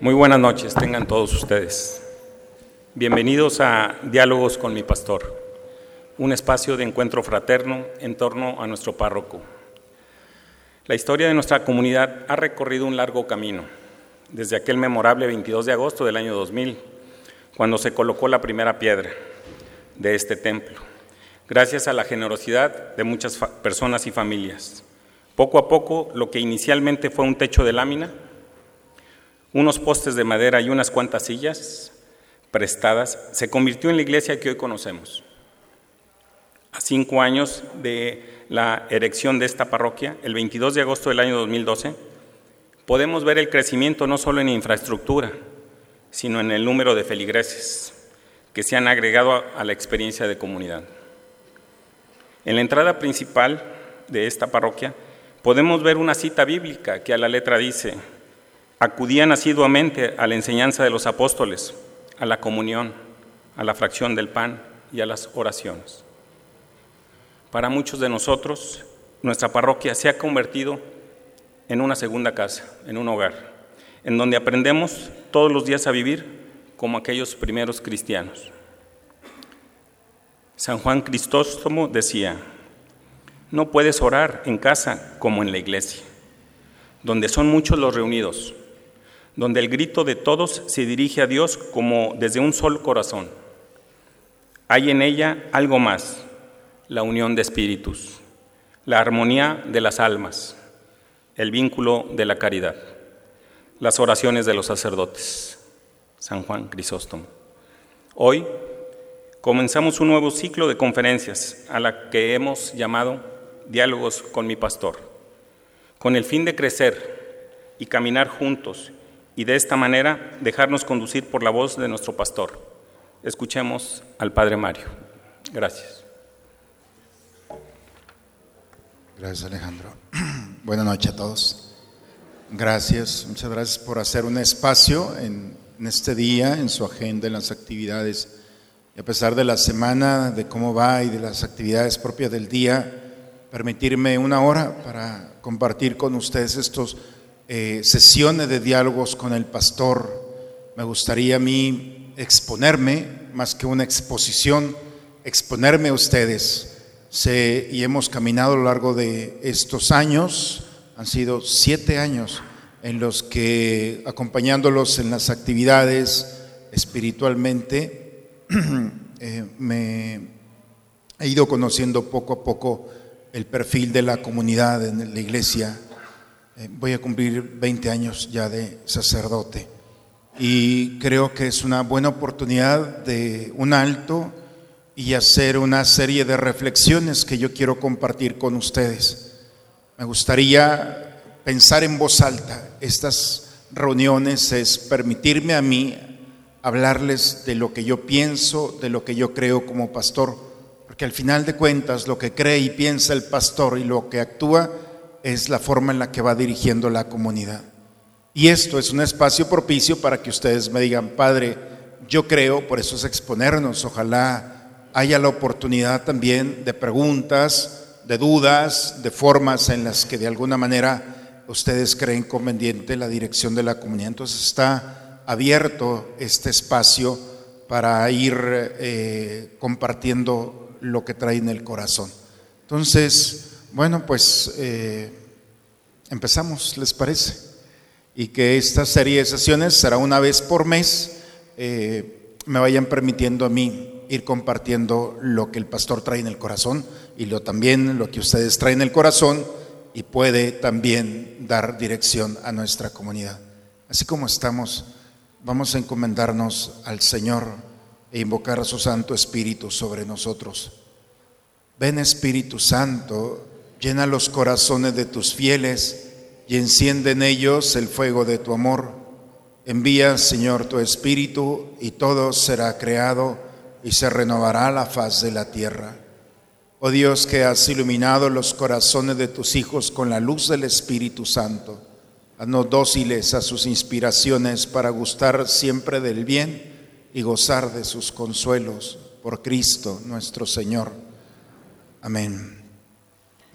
Muy buenas noches, tengan todos ustedes. Bienvenidos a Diálogos con mi pastor, un espacio de encuentro fraterno en torno a nuestro párroco. La historia de nuestra comunidad ha recorrido un largo camino, desde aquel memorable 22 de agosto del año 2000, cuando se colocó la primera piedra de este templo, gracias a la generosidad de muchas personas y familias. Poco a poco, lo que inicialmente fue un techo de lámina, unos postes de madera y unas cuantas sillas prestadas, se convirtió en la iglesia que hoy conocemos. A cinco años de la erección de esta parroquia, el 22 de agosto del año 2012, podemos ver el crecimiento no solo en infraestructura, sino en el número de feligreses que se han agregado a la experiencia de comunidad. En la entrada principal de esta parroquia podemos ver una cita bíblica que a la letra dice, acudían asiduamente a la enseñanza de los apóstoles, a la comunión, a la fracción del pan y a las oraciones. Para muchos de nosotros, nuestra parroquia se ha convertido en una segunda casa, en un hogar, en donde aprendemos todos los días a vivir como aquellos primeros cristianos. San Juan Cristóstomo decía, no puedes orar en casa como en la iglesia, donde son muchos los reunidos, donde el grito de todos se dirige a Dios como desde un solo corazón. Hay en ella algo más, la unión de espíritus, la armonía de las almas, el vínculo de la caridad, las oraciones de los sacerdotes. San Juan Crisóstomo. Hoy comenzamos un nuevo ciclo de conferencias a la que hemos llamado Diálogos con mi pastor, con el fin de crecer y caminar juntos y de esta manera dejarnos conducir por la voz de nuestro pastor. Escuchemos al Padre Mario. Gracias. Gracias Alejandro. Buenas noches a todos. Gracias, muchas gracias por hacer un espacio en, en, este día, en su agenda, en las actividades. Y a pesar de la semana, de cómo va y de las actividades propias del día, permitirme una hora para compartir con ustedes estos eh, sesiones de diálogos con el pastor. Me gustaría a mí exponerme, más que una exposición, exponerme a ustedes. Y hemos caminado a lo largo de estos años, han sido siete años en los que acompañándolos en las actividades espiritualmente, eh, me he ido conociendo poco a poco el perfil de la comunidad en la iglesia voy a cumplir 20 años ya de sacerdote y creo que es una buena oportunidad de un alto y hacer una serie de reflexiones que yo quiero compartir con ustedes. Me gustaría pensar en voz alta. Estas reuniones es permitirme a mí hablarles de lo que yo pienso, de lo que yo creo como pastor, porque al final de cuentas lo que cree y piensa el pastor y lo que actúa es la forma en la que va dirigiendo la comunidad. Y esto es un espacio propicio para que ustedes me digan, Padre, yo creo, por eso es exponernos, ojalá haya la oportunidad también de preguntas, de dudas, de formas en las que de alguna manera ustedes creen conveniente la dirección de la comunidad. Entonces está abierto este espacio para ir eh, compartiendo lo que trae en el corazón. Entonces, bueno, pues eh, empezamos, ¿les parece? Y que esta serie de sesiones será una vez por mes, eh, me vayan permitiendo a mí ir compartiendo lo que el pastor trae en el corazón y lo también lo que ustedes traen en el corazón y puede también dar dirección a nuestra comunidad. Así como estamos, vamos a encomendarnos al Señor e invocar a su Santo Espíritu sobre nosotros. Ven Espíritu Santo, Llena los corazones de tus fieles y enciende en ellos el fuego de tu amor. Envía, Señor, tu Espíritu y todo será creado y se renovará la faz de la tierra. Oh Dios que has iluminado los corazones de tus hijos con la luz del Espíritu Santo, haznos dóciles a sus inspiraciones para gustar siempre del bien y gozar de sus consuelos por Cristo nuestro Señor. Amén.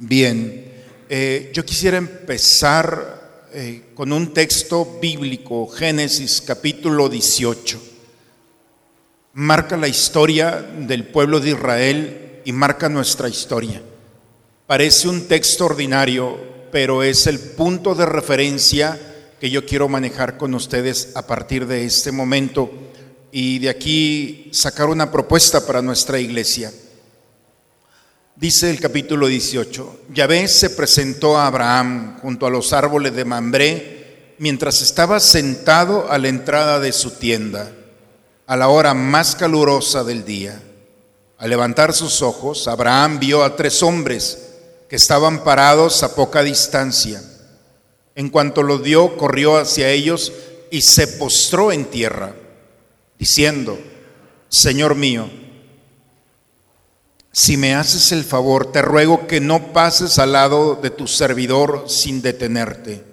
Bien, eh, yo quisiera empezar eh, con un texto bíblico, Génesis capítulo 18. Marca la historia del pueblo de Israel y marca nuestra historia. Parece un texto ordinario, pero es el punto de referencia que yo quiero manejar con ustedes a partir de este momento y de aquí sacar una propuesta para nuestra iglesia. Dice el capítulo 18, Yahvé se presentó a Abraham junto a los árboles de Mambré mientras estaba sentado a la entrada de su tienda, a la hora más calurosa del día. Al levantar sus ojos, Abraham vio a tres hombres que estaban parados a poca distancia. En cuanto los vio, corrió hacia ellos y se postró en tierra, diciendo, Señor mío, si me haces el favor, te ruego que no pases al lado de tu servidor sin detenerte.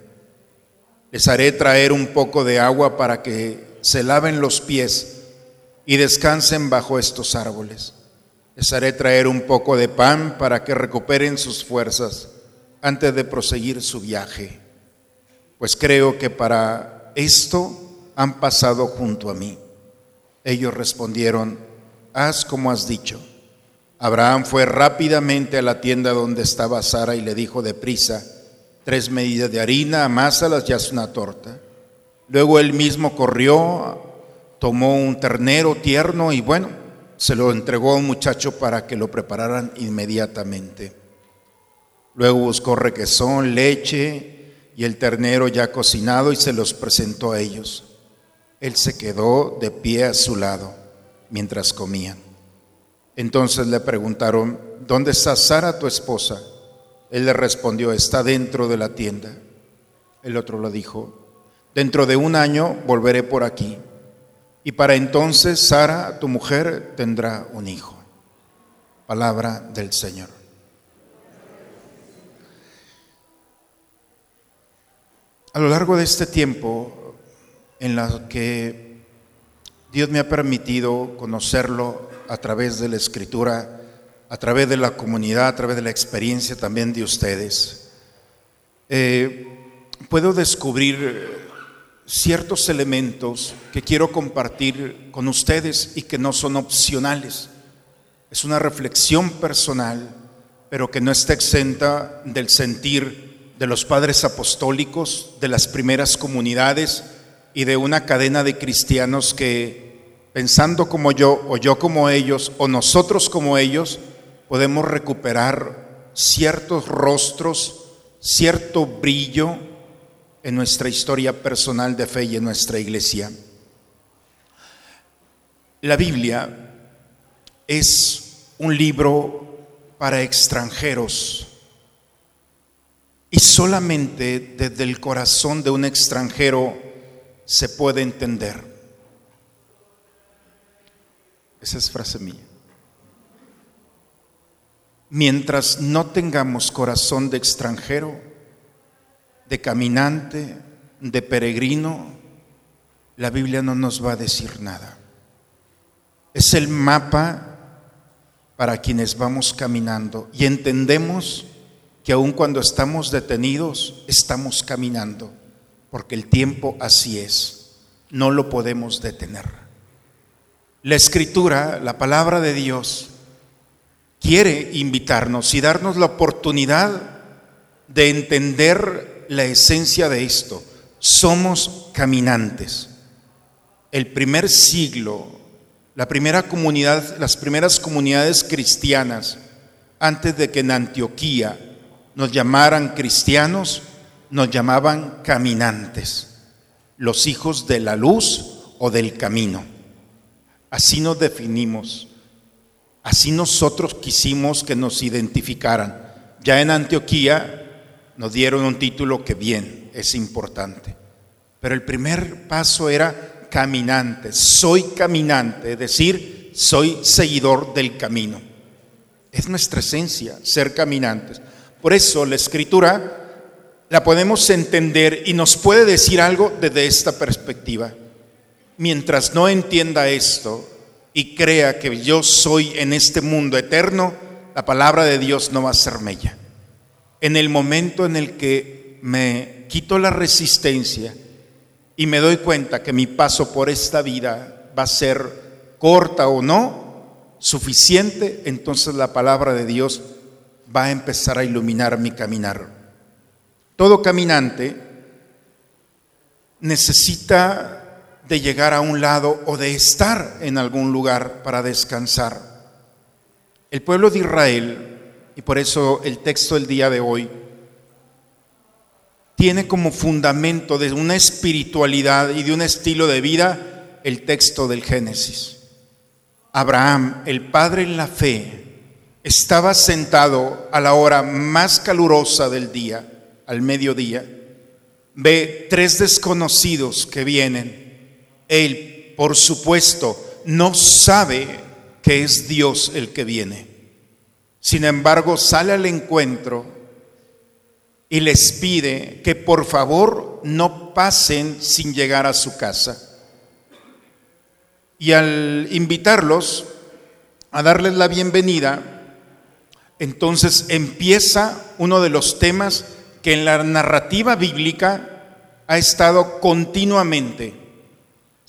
Les haré traer un poco de agua para que se laven los pies y descansen bajo estos árboles. Les haré traer un poco de pan para que recuperen sus fuerzas antes de proseguir su viaje, pues creo que para esto han pasado junto a mí. Ellos respondieron, haz como has dicho. Abraham fue rápidamente a la tienda donde estaba Sara y le dijo deprisa, tres medidas de harina, amásalas y haz una torta. Luego él mismo corrió, tomó un ternero tierno y bueno, se lo entregó a un muchacho para que lo prepararan inmediatamente. Luego buscó requesón, leche y el ternero ya cocinado y se los presentó a ellos. Él se quedó de pie a su lado mientras comían. Entonces le preguntaron, ¿dónde está Sara, tu esposa? Él le respondió, está dentro de la tienda. El otro le dijo, dentro de un año volveré por aquí. Y para entonces Sara, tu mujer, tendrá un hijo. Palabra del Señor. A lo largo de este tiempo en la que Dios me ha permitido conocerlo a través de la escritura, a través de la comunidad, a través de la experiencia también de ustedes. Eh, puedo descubrir ciertos elementos que quiero compartir con ustedes y que no son opcionales. Es una reflexión personal, pero que no está exenta del sentir de los padres apostólicos, de las primeras comunidades y de una cadena de cristianos que pensando como yo o yo como ellos o nosotros como ellos, podemos recuperar ciertos rostros, cierto brillo en nuestra historia personal de fe y en nuestra iglesia. La Biblia es un libro para extranjeros y solamente desde el corazón de un extranjero se puede entender. Esa es frase mía. Mientras no tengamos corazón de extranjero, de caminante, de peregrino, la Biblia no nos va a decir nada. Es el mapa para quienes vamos caminando y entendemos que aun cuando estamos detenidos, estamos caminando, porque el tiempo así es, no lo podemos detener. La escritura, la palabra de Dios, quiere invitarnos y darnos la oportunidad de entender la esencia de esto. Somos caminantes. El primer siglo, la primera comunidad, las primeras comunidades cristianas, antes de que en Antioquía nos llamaran cristianos, nos llamaban caminantes, los hijos de la luz o del camino. Así nos definimos. Así nosotros quisimos que nos identificaran. Ya en Antioquía nos dieron un título que bien, es importante. Pero el primer paso era caminante. Soy caminante, es decir, soy seguidor del camino. Es nuestra esencia, ser caminantes. Por eso la escritura la podemos entender y nos puede decir algo desde esta perspectiva mientras no entienda esto y crea que yo soy en este mundo eterno, la palabra de Dios no va a ser mella. En el momento en el que me quito la resistencia y me doy cuenta que mi paso por esta vida va a ser corta o no, suficiente, entonces la palabra de Dios va a empezar a iluminar mi caminar. Todo caminante necesita de llegar a un lado o de estar en algún lugar para descansar. El pueblo de Israel, y por eso el texto del día de hoy, tiene como fundamento de una espiritualidad y de un estilo de vida el texto del Génesis. Abraham, el padre en la fe, estaba sentado a la hora más calurosa del día, al mediodía, ve tres desconocidos que vienen. Él, por supuesto, no sabe que es Dios el que viene. Sin embargo, sale al encuentro y les pide que por favor no pasen sin llegar a su casa. Y al invitarlos a darles la bienvenida, entonces empieza uno de los temas que en la narrativa bíblica ha estado continuamente.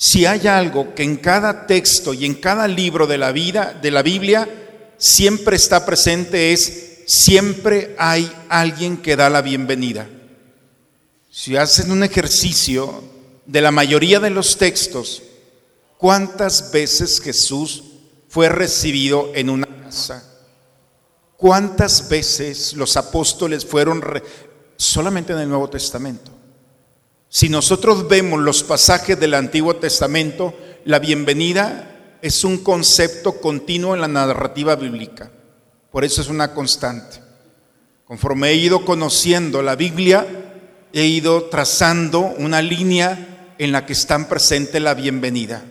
Si hay algo que en cada texto y en cada libro de la vida de la Biblia siempre está presente es siempre hay alguien que da la bienvenida. Si hacen un ejercicio de la mayoría de los textos, ¿cuántas veces Jesús fue recibido en una casa? ¿Cuántas veces los apóstoles fueron solamente en el Nuevo Testamento? Si nosotros vemos los pasajes del Antiguo Testamento, la bienvenida es un concepto continuo en la narrativa bíblica. Por eso es una constante. Conforme he ido conociendo la Biblia, he ido trazando una línea en la que están presente la bienvenida.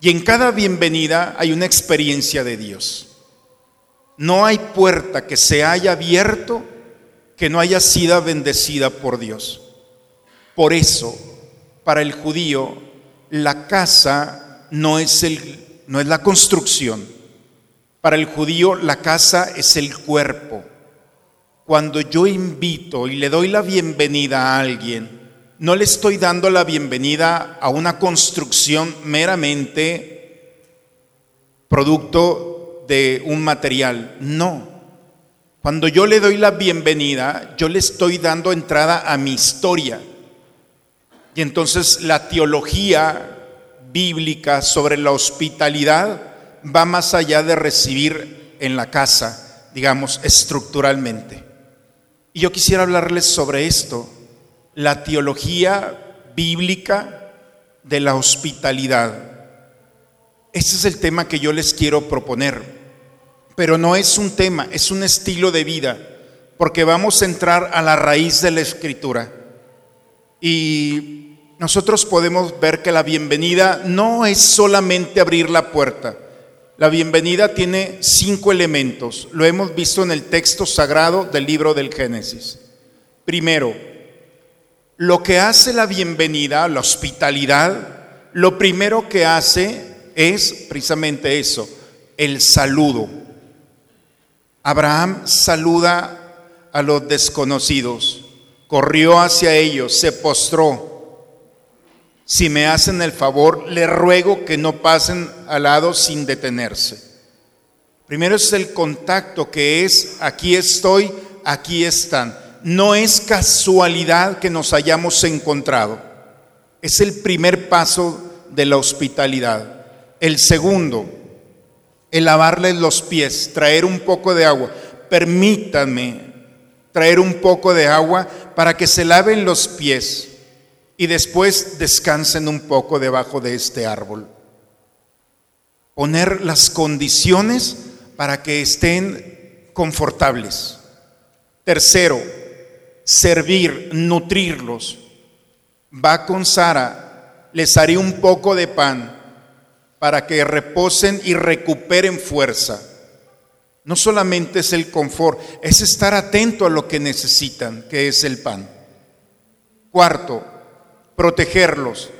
Y en cada bienvenida hay una experiencia de Dios. No hay puerta que se haya abierto que no haya sido bendecida por Dios. Por eso, para el judío, la casa no es, el, no es la construcción. Para el judío, la casa es el cuerpo. Cuando yo invito y le doy la bienvenida a alguien, no le estoy dando la bienvenida a una construcción meramente producto de un material. No. Cuando yo le doy la bienvenida, yo le estoy dando entrada a mi historia. Y entonces la teología bíblica sobre la hospitalidad va más allá de recibir en la casa, digamos, estructuralmente. Y yo quisiera hablarles sobre esto, la teología bíblica de la hospitalidad. Ese es el tema que yo les quiero proponer. Pero no es un tema, es un estilo de vida, porque vamos a entrar a la raíz de la escritura. Y nosotros podemos ver que la bienvenida no es solamente abrir la puerta. La bienvenida tiene cinco elementos. Lo hemos visto en el texto sagrado del libro del Génesis. Primero, lo que hace la bienvenida, la hospitalidad, lo primero que hace es precisamente eso, el saludo. Abraham saluda a los desconocidos, corrió hacia ellos, se postró. Si me hacen el favor, le ruego que no pasen al lado sin detenerse. Primero es el contacto que es, aquí estoy, aquí están. No es casualidad que nos hayamos encontrado. Es el primer paso de la hospitalidad. El segundo, el lavarles los pies, traer un poco de agua. Permítanme traer un poco de agua para que se laven los pies y después descansen un poco debajo de este árbol. Poner las condiciones para que estén confortables. Tercero, servir, nutrirlos. Va con Sara, les haré un poco de pan para que reposen y recuperen fuerza. No solamente es el confort, es estar atento a lo que necesitan, que es el pan. Cuarto, protegerlos.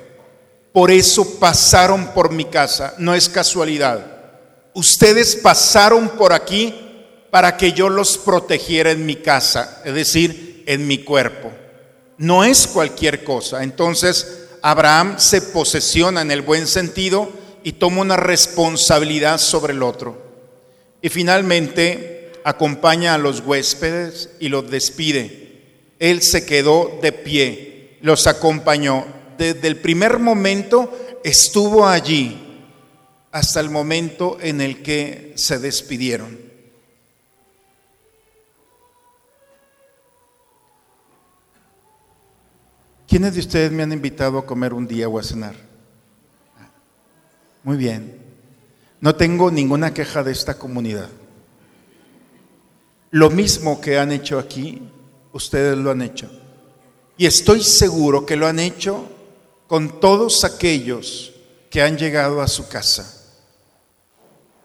Por eso pasaron por mi casa, no es casualidad. Ustedes pasaron por aquí para que yo los protegiera en mi casa, es decir, en mi cuerpo. no es cualquier cosa. Entonces, Abraham se posesiona en el buen sentido y toma una responsabilidad sobre el otro. Y finalmente acompaña a los huéspedes y los despide. Él se quedó de pie, los acompañó. Desde el primer momento estuvo allí hasta el momento en el que se despidieron. ¿Quiénes de ustedes me han invitado a comer un día o a cenar? Muy bien. No tengo ninguna queja de esta comunidad. Lo mismo que han hecho aquí, ustedes lo han hecho. Y estoy seguro que lo han hecho con todos aquellos que han llegado a su casa.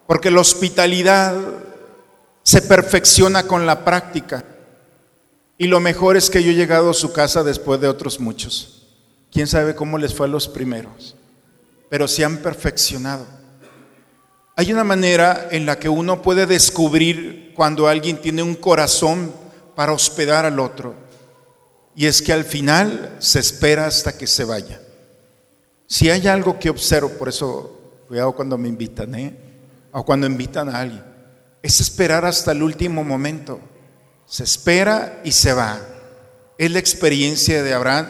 Porque la hospitalidad se perfecciona con la práctica. Y lo mejor es que yo he llegado a su casa después de otros muchos. ¿Quién sabe cómo les fue a los primeros? pero se han perfeccionado. Hay una manera en la que uno puede descubrir cuando alguien tiene un corazón para hospedar al otro. Y es que al final se espera hasta que se vaya. Si hay algo que observo, por eso cuidado cuando me invitan, ¿eh? o cuando invitan a alguien, es esperar hasta el último momento. Se espera y se va. Es la experiencia de Abraham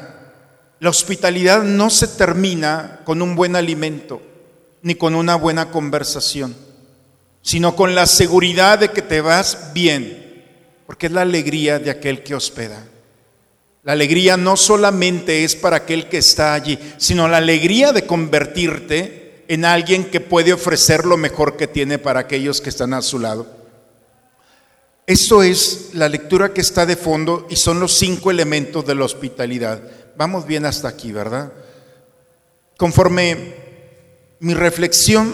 la hospitalidad no se termina con un buen alimento ni con una buena conversación, sino con la seguridad de que te vas bien, porque es la alegría de aquel que hospeda. La alegría no solamente es para aquel que está allí, sino la alegría de convertirte en alguien que puede ofrecer lo mejor que tiene para aquellos que están a su lado. Eso es la lectura que está de fondo y son los cinco elementos de la hospitalidad vamos bien hasta aquí, ¿verdad? Conforme mi reflexión,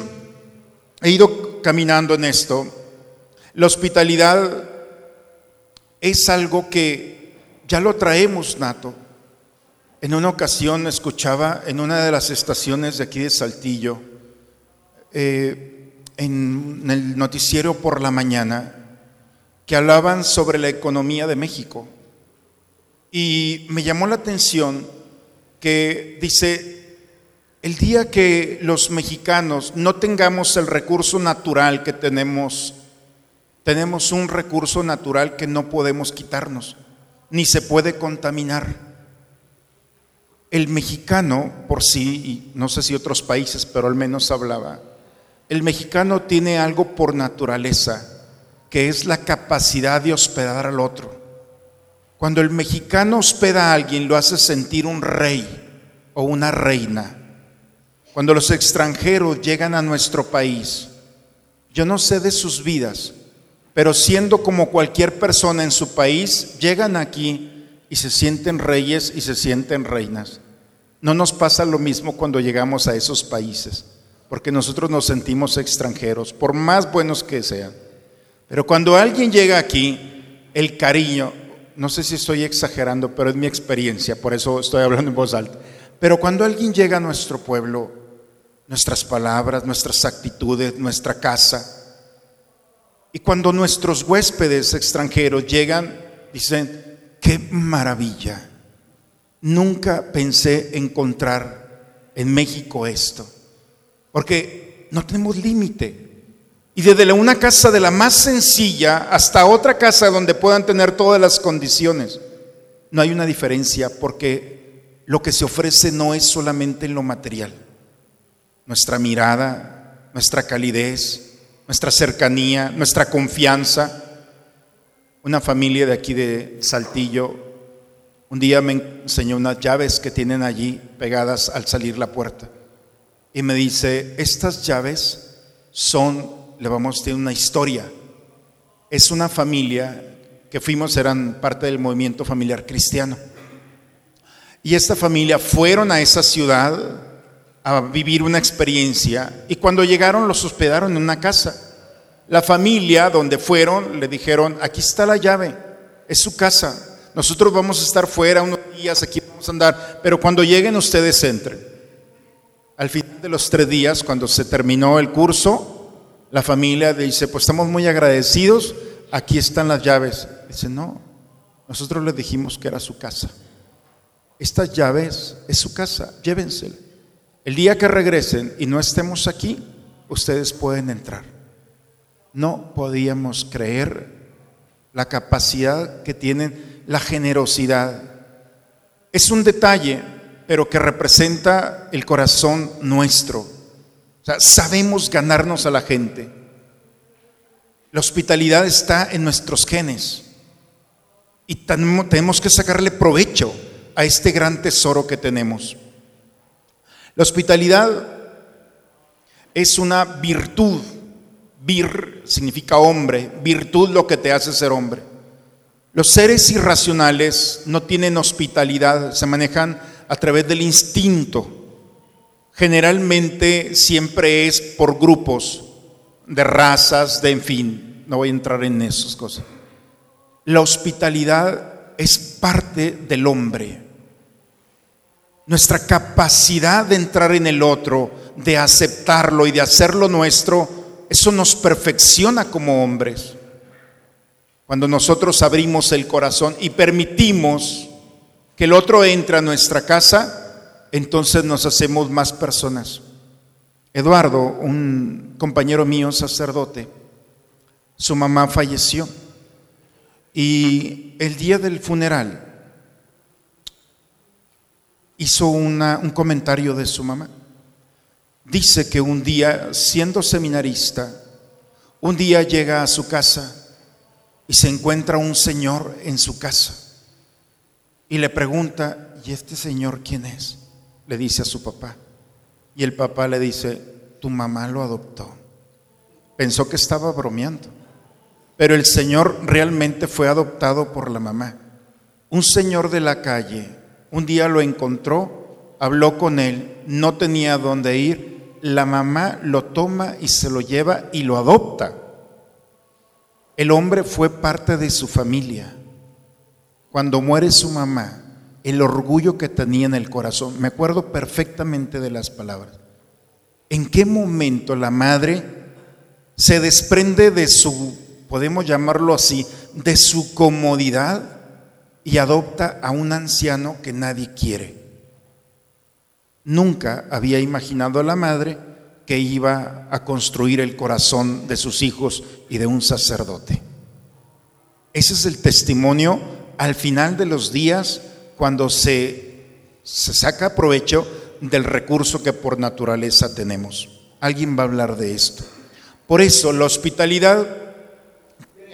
he ido caminando en esto, la hospitalidad es algo que ya lo traemos nato. En una ocasión escuchaba en una de las estaciones de aquí de Saltillo, eh, en el noticiero por la mañana, que hablaban sobre la economía de México. Y me llamó la atención que dice, el día que los mexicanos no tengamos el recurso natural que tenemos, tenemos un recurso natural que no podemos quitarnos, ni se puede contaminar. El mexicano por sí, y no sé si otros países, pero al menos hablaba, el mexicano tiene algo por naturaleza, que es la capacidad de hospedar al otro. Cuando el mexicano hospeda a alguien, lo hace sentir un rey o una reina. Cuando los extranjeros llegan a nuestro país, yo no sé de sus vidas, pero siendo como cualquier persona en su país, llegan aquí y se sienten reyes y se sienten reinas. No nos pasa lo mismo cuando llegamos a esos países, porque nosotros nos sentimos extranjeros, por más buenos que sean. Pero cuando alguien llega aquí, el cariño, no sé si estoy exagerando, pero es mi experiencia, por eso estoy hablando en voz alta. Pero cuando alguien llega a nuestro pueblo, nuestras palabras, nuestras actitudes, nuestra casa, y cuando nuestros huéspedes extranjeros llegan, dicen, qué maravilla, nunca pensé encontrar en México esto, porque no tenemos límite. Y desde una casa de la más sencilla hasta otra casa donde puedan tener todas las condiciones, no hay una diferencia porque lo que se ofrece no es solamente en lo material. Nuestra mirada, nuestra calidez, nuestra cercanía, nuestra confianza. Una familia de aquí de Saltillo un día me enseñó unas llaves que tienen allí pegadas al salir la puerta. Y me dice, estas llaves son le vamos a tener una historia. Es una familia que fuimos, eran parte del movimiento familiar cristiano. Y esta familia fueron a esa ciudad a vivir una experiencia y cuando llegaron los hospedaron en una casa. La familia donde fueron le dijeron, aquí está la llave, es su casa. Nosotros vamos a estar fuera unos días, aquí vamos a andar, pero cuando lleguen ustedes entren. Al final de los tres días, cuando se terminó el curso, la familia dice, pues estamos muy agradecidos, aquí están las llaves. Dice, no, nosotros le dijimos que era su casa. estas llaves es su casa, llévensela. El día que regresen y no estemos aquí, ustedes pueden entrar. No podíamos creer la capacidad que tienen, la generosidad. Es un detalle, pero que representa el corazón nuestro. Sabemos ganarnos a la gente. La hospitalidad está en nuestros genes y tenemos que sacarle provecho a este gran tesoro que tenemos. La hospitalidad es una virtud. Vir significa hombre, virtud lo que te hace ser hombre. Los seres irracionales no tienen hospitalidad, se manejan a través del instinto. Generalmente siempre es por grupos de razas, de en fin, no voy a entrar en esas cosas. La hospitalidad es parte del hombre. Nuestra capacidad de entrar en el otro, de aceptarlo y de hacerlo nuestro, eso nos perfecciona como hombres. Cuando nosotros abrimos el corazón y permitimos que el otro entre a nuestra casa, entonces nos hacemos más personas. Eduardo, un compañero mío, sacerdote, su mamá falleció y el día del funeral hizo un comentario de su mamá. Dice que un día, siendo seminarista, un día llega a su casa y se encuentra un señor en su casa y le pregunta, ¿y este señor quién es? Le dice a su papá. Y el papá le dice, tu mamá lo adoptó. Pensó que estaba bromeando, pero el señor realmente fue adoptado por la mamá. Un señor de la calle un día lo encontró, habló con él, no tenía dónde ir, la mamá lo toma y se lo lleva y lo adopta. El hombre fue parte de su familia. Cuando muere su mamá, el orgullo que tenía en el corazón, me acuerdo perfectamente de las palabras. ¿En qué momento la madre se desprende de su, podemos llamarlo así, de su comodidad y adopta a un anciano que nadie quiere? Nunca había imaginado a la madre que iba a construir el corazón de sus hijos y de un sacerdote. Ese es el testimonio al final de los días cuando se, se saca provecho del recurso que por naturaleza tenemos. Alguien va a hablar de esto. Por eso la hospitalidad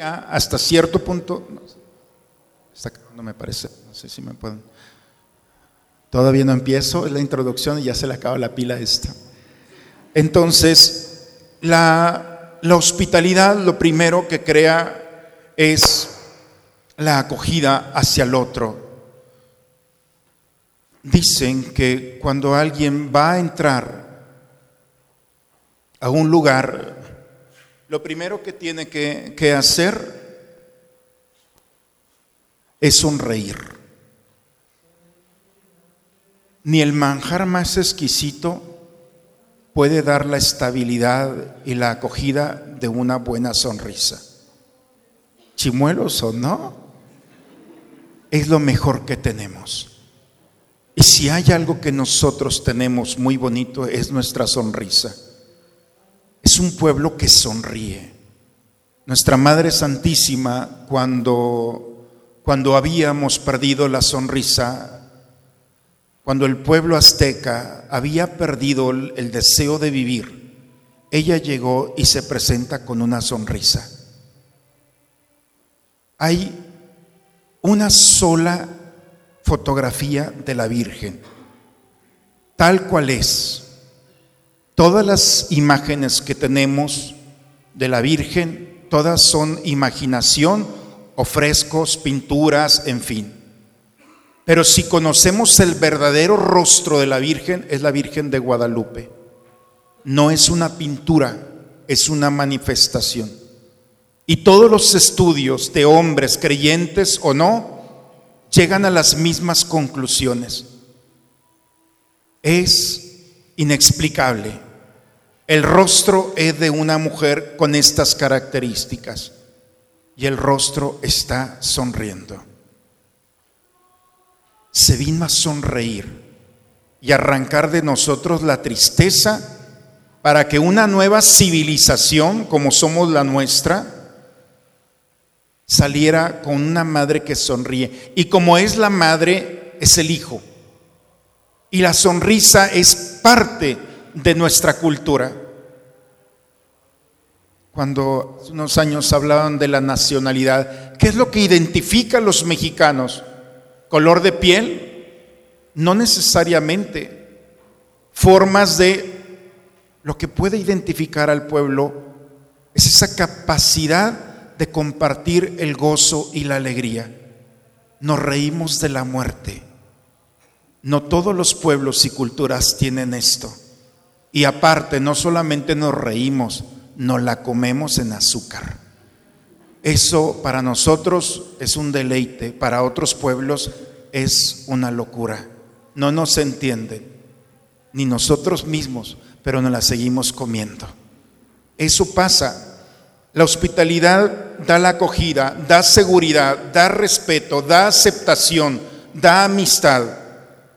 hasta cierto punto, no me parece, no sé si me pueden. Todavía no empiezo, es la introducción y ya se le acaba la pila esta. Entonces, la, hospitalidad lo primero que crea es la acogida hacia el otro. Dicen que cuando alguien va a entrar a un lugar, lo primero que tiene que, que hacer es sonreír. Ni el manjar más exquisito puede dar la estabilidad y la acogida de una buena sonrisa. Chimuelos o no, es lo mejor que tenemos. Y si hay algo que nosotros tenemos muy bonito es nuestra sonrisa. Es un pueblo que sonríe. Nuestra Madre Santísima, cuando, cuando habíamos perdido la sonrisa, cuando el pueblo azteca había perdido el deseo de vivir, ella llegó y se presenta con una sonrisa. Hay una sola fotografía de la Virgen, tal cual es. Todas las imágenes que tenemos de la Virgen, todas son imaginación o frescos, pinturas, en fin. Pero si conocemos el verdadero rostro de la Virgen, es la Virgen de Guadalupe. No es una pintura, es una manifestación. Y todos los estudios de hombres creyentes o no llegan a las mismas conclusiones. Es inexplicable. El rostro es de una mujer con estas características y el rostro está sonriendo. se vino a sonreír y arrancar de nosotros la tristeza para que una nueva civilización, como somos la nuestra, saliera con una madre que sonríe. Y como es la madre, es el hijo. Y la sonrisa es parte de nuestra cultura. Cuando hace unos años hablaban de la nacionalidad, ¿qué es lo que identifica a los mexicanos? ¿Color de piel? No necesariamente. Formas de lo que puede identificar al pueblo es esa capacidad de compartir el gozo y la alegría. Nos reímos de la muerte. No todos los pueblos y culturas tienen esto. Y aparte, no solamente nos reímos, nos la comemos en azúcar. Eso para nosotros es un deleite, para otros pueblos es una locura. No nos entienden, ni nosotros mismos pero no la seguimos comiendo. Eso pasa. La hospitalidad da la acogida, da seguridad, da respeto, da aceptación, da amistad.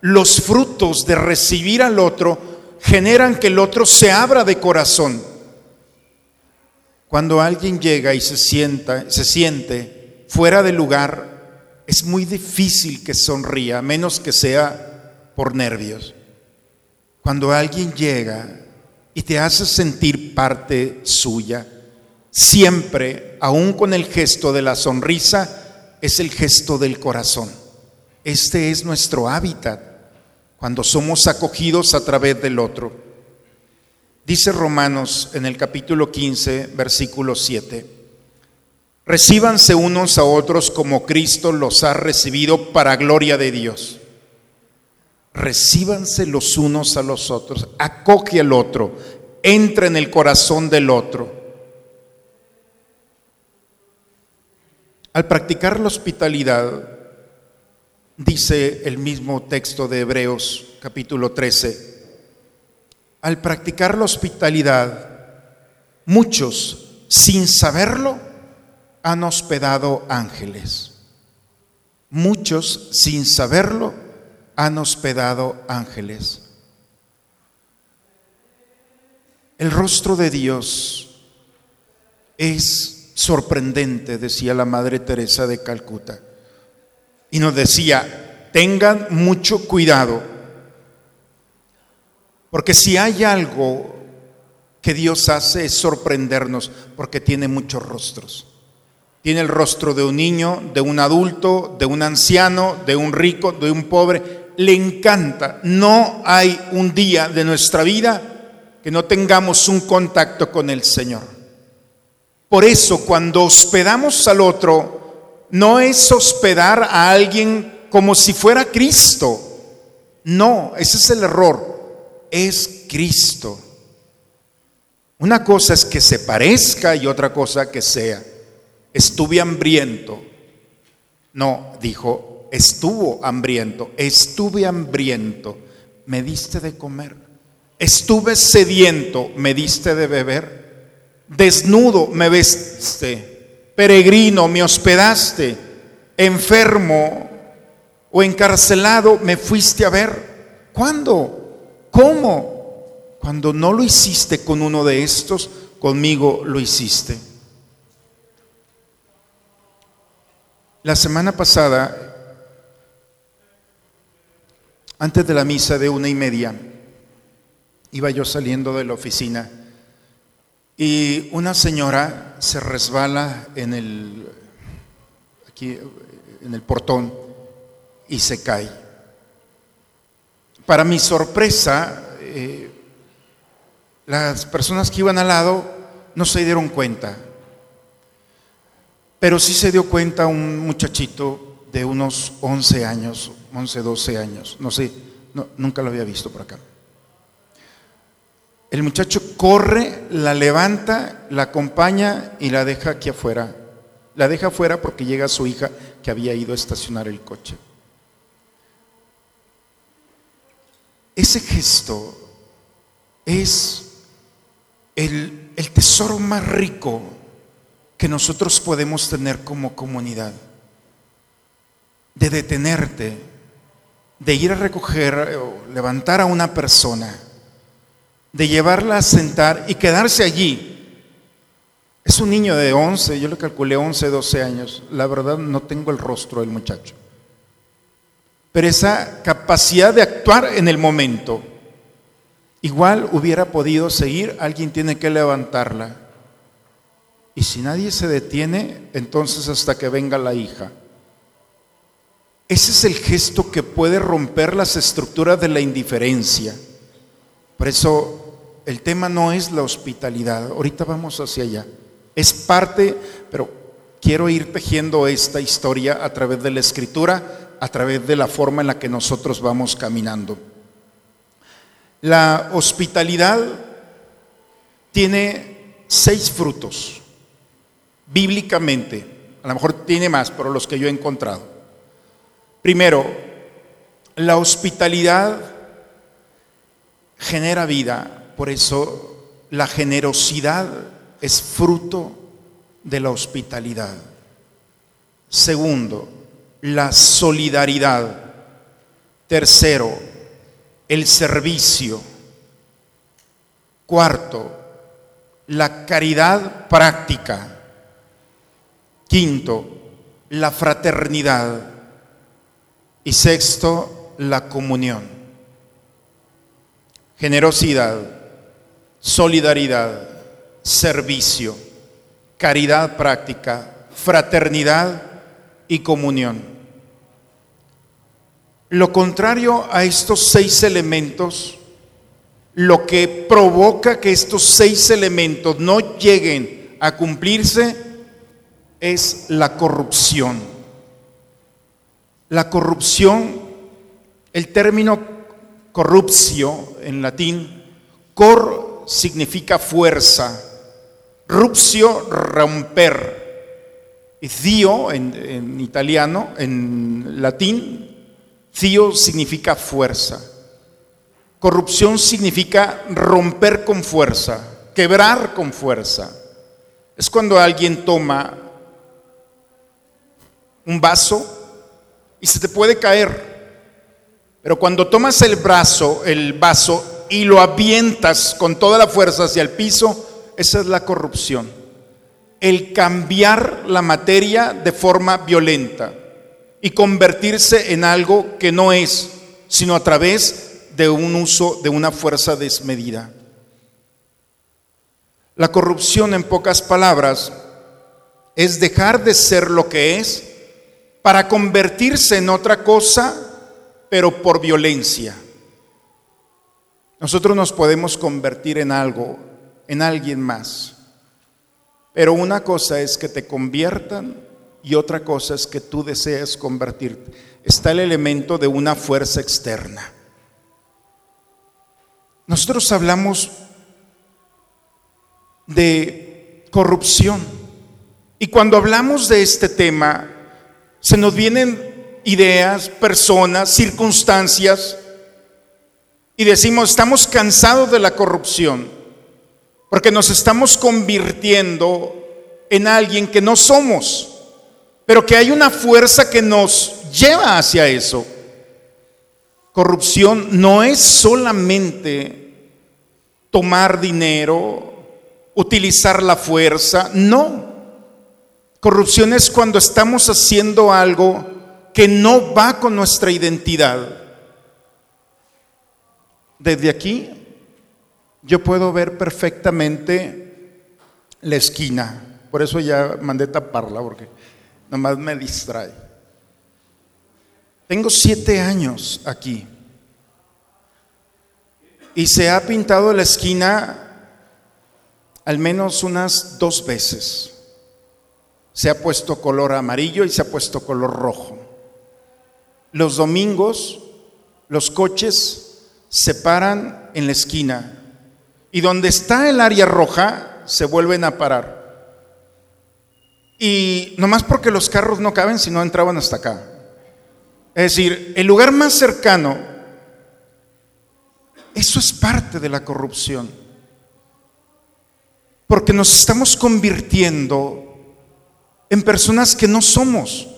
Los frutos de recibir al otro generan que el otro se abra de corazón. Cuando alguien llega y se sienta, se siente fuera de lugar, es muy difícil que sonría, menos que sea por nervios. Cuando alguien llega y te hace sentir parte suya, siempre, aún con el gesto de la sonrisa, es el gesto del corazón. Este es nuestro hábitat cuando somos acogidos a través del otro. Dice Romanos en el capítulo 15, versículo 7. Recíbanse unos a otros como Cristo los ha recibido para gloria de Dios recíbanse los unos a los otros, acoge al otro, entra en el corazón del otro. Al practicar la hospitalidad, dice el mismo texto de Hebreos capítulo 13, al practicar la hospitalidad, muchos, sin saberlo, han hospedado ángeles. Muchos, sin saberlo, han hospedado ángeles. El rostro de Dios es sorprendente, decía la Madre Teresa de Calcuta. Y nos decía, tengan mucho cuidado, porque si hay algo que Dios hace es sorprendernos, porque tiene muchos rostros. Tiene el rostro de un niño, de un adulto, de un anciano, de un rico, de un pobre, le encanta. No hay un día de nuestra vida que no tengamos un contacto con el Señor. Por eso cuando hospedamos al otro, no es hospedar a alguien como si fuera Cristo. No, ese es el error. Es Cristo. Una cosa es que se parezca y otra cosa que sea. Estuve hambriento. No, dijo, estuvo hambriento, estuve hambriento, me diste de comer. Estuve sediento, me diste de beber. Desnudo, me veste. Peregrino, me hospedaste. Enfermo o encarcelado, me fuiste a ver. ¿Cuándo? ¿Cómo? Cuando no lo hiciste con uno de estos, conmigo lo hiciste. La semana pasada antes de la misa de una y media, iba yo saliendo de la oficina y una señora se resbala en el, aquí, en el portón y se cae. Para mi sorpresa, eh, las personas que iban al lado no se dieron cuenta, pero sí se dio cuenta un muchachito de unos 11 años, 11, 12 años, no sé, nunca lo había visto por acá. El muchacho corre, la levanta, la acompaña y la deja aquí afuera. La deja afuera porque llega su hija que había ido a estacionar el coche. Ese gesto es el, tesoro más rico que nosotros podemos tener como comunidad. De detenerte de ir a recoger o levantar a una persona, de llevarla a sentar y quedarse allí. Es un niño de 11, yo le calculé 11, 12 años. La verdad no tengo el rostro del muchacho. Pero esa capacidad de actuar en el momento, igual hubiera podido seguir, alguien tiene que levantarla. Y si nadie se detiene, entonces hasta que venga la hija. Ese es el gesto que puede romper las estructuras de la indiferencia. Por eso el tema no es la hospitalidad. Ahorita vamos hacia allá. Es parte, pero quiero ir tejiendo esta historia a través de la escritura, a través de la forma en la que nosotros vamos caminando. La hospitalidad tiene seis frutos bíblicamente. A lo mejor tiene más, pero los que yo he encontrado. Primero, la hospitalidad genera vida, por eso la generosidad es fruto de la hospitalidad. Segundo, la solidaridad. Tercero, el servicio. Cuarto, la caridad práctica. Quinto, la fraternidad. Y sexto, la comunión. Generosidad, solidaridad, servicio, caridad práctica, fraternidad y comunión. Lo contrario a estos seis elementos, lo que provoca que estos seis elementos no lleguen a cumplirse es la corrupción. La corrupción, el término corrupcio en latín, cor significa fuerza, rupcio, romper, dio en italiano, en latín, cio significa fuerza. Corrupción significa romper con fuerza, quebrar con fuerza. Es cuando alguien toma un vaso y se te puede caer. Pero cuando tomas el brazo, el vaso y lo avientas con toda la fuerza hacia el piso, esa es la corrupción. El cambiar la materia de forma violenta y convertirse en algo que no es, sino a través de un uso de una fuerza desmedida. La corrupción, en pocas palabras, es dejar de ser lo que es para convertirse en otra cosa, pero por violencia. Nosotros nos podemos convertir en algo, en alguien más. Pero una cosa es que te conviertan y otra cosa es que tú deseas convertirte. Está el elemento de una fuerza externa. Nosotros hablamos de corrupción. Y cuando hablamos de este tema, se nos vienen ideas, personas, circunstancias y decimos, estamos cansados de la corrupción porque nos estamos convirtiendo en alguien que no somos, pero que hay una fuerza que nos lleva hacia eso. Corrupción no es solamente tomar dinero, utilizar la fuerza, no. Corrupción es cuando estamos haciendo algo que no va con nuestra identidad. Desde aquí yo puedo ver perfectamente la esquina. Por eso ya mandé taparla porque nomás me distrae. Tengo siete años aquí y se ha pintado la esquina al menos unas dos veces se ha puesto color amarillo y se ha puesto color rojo. Los domingos los coches se paran en la esquina y donde está el área roja se vuelven a parar. Y nomás porque los carros no caben si no entraban hasta acá. Es decir, el lugar más cercano, eso es parte de la corrupción. Porque nos estamos convirtiendo en personas que no somos.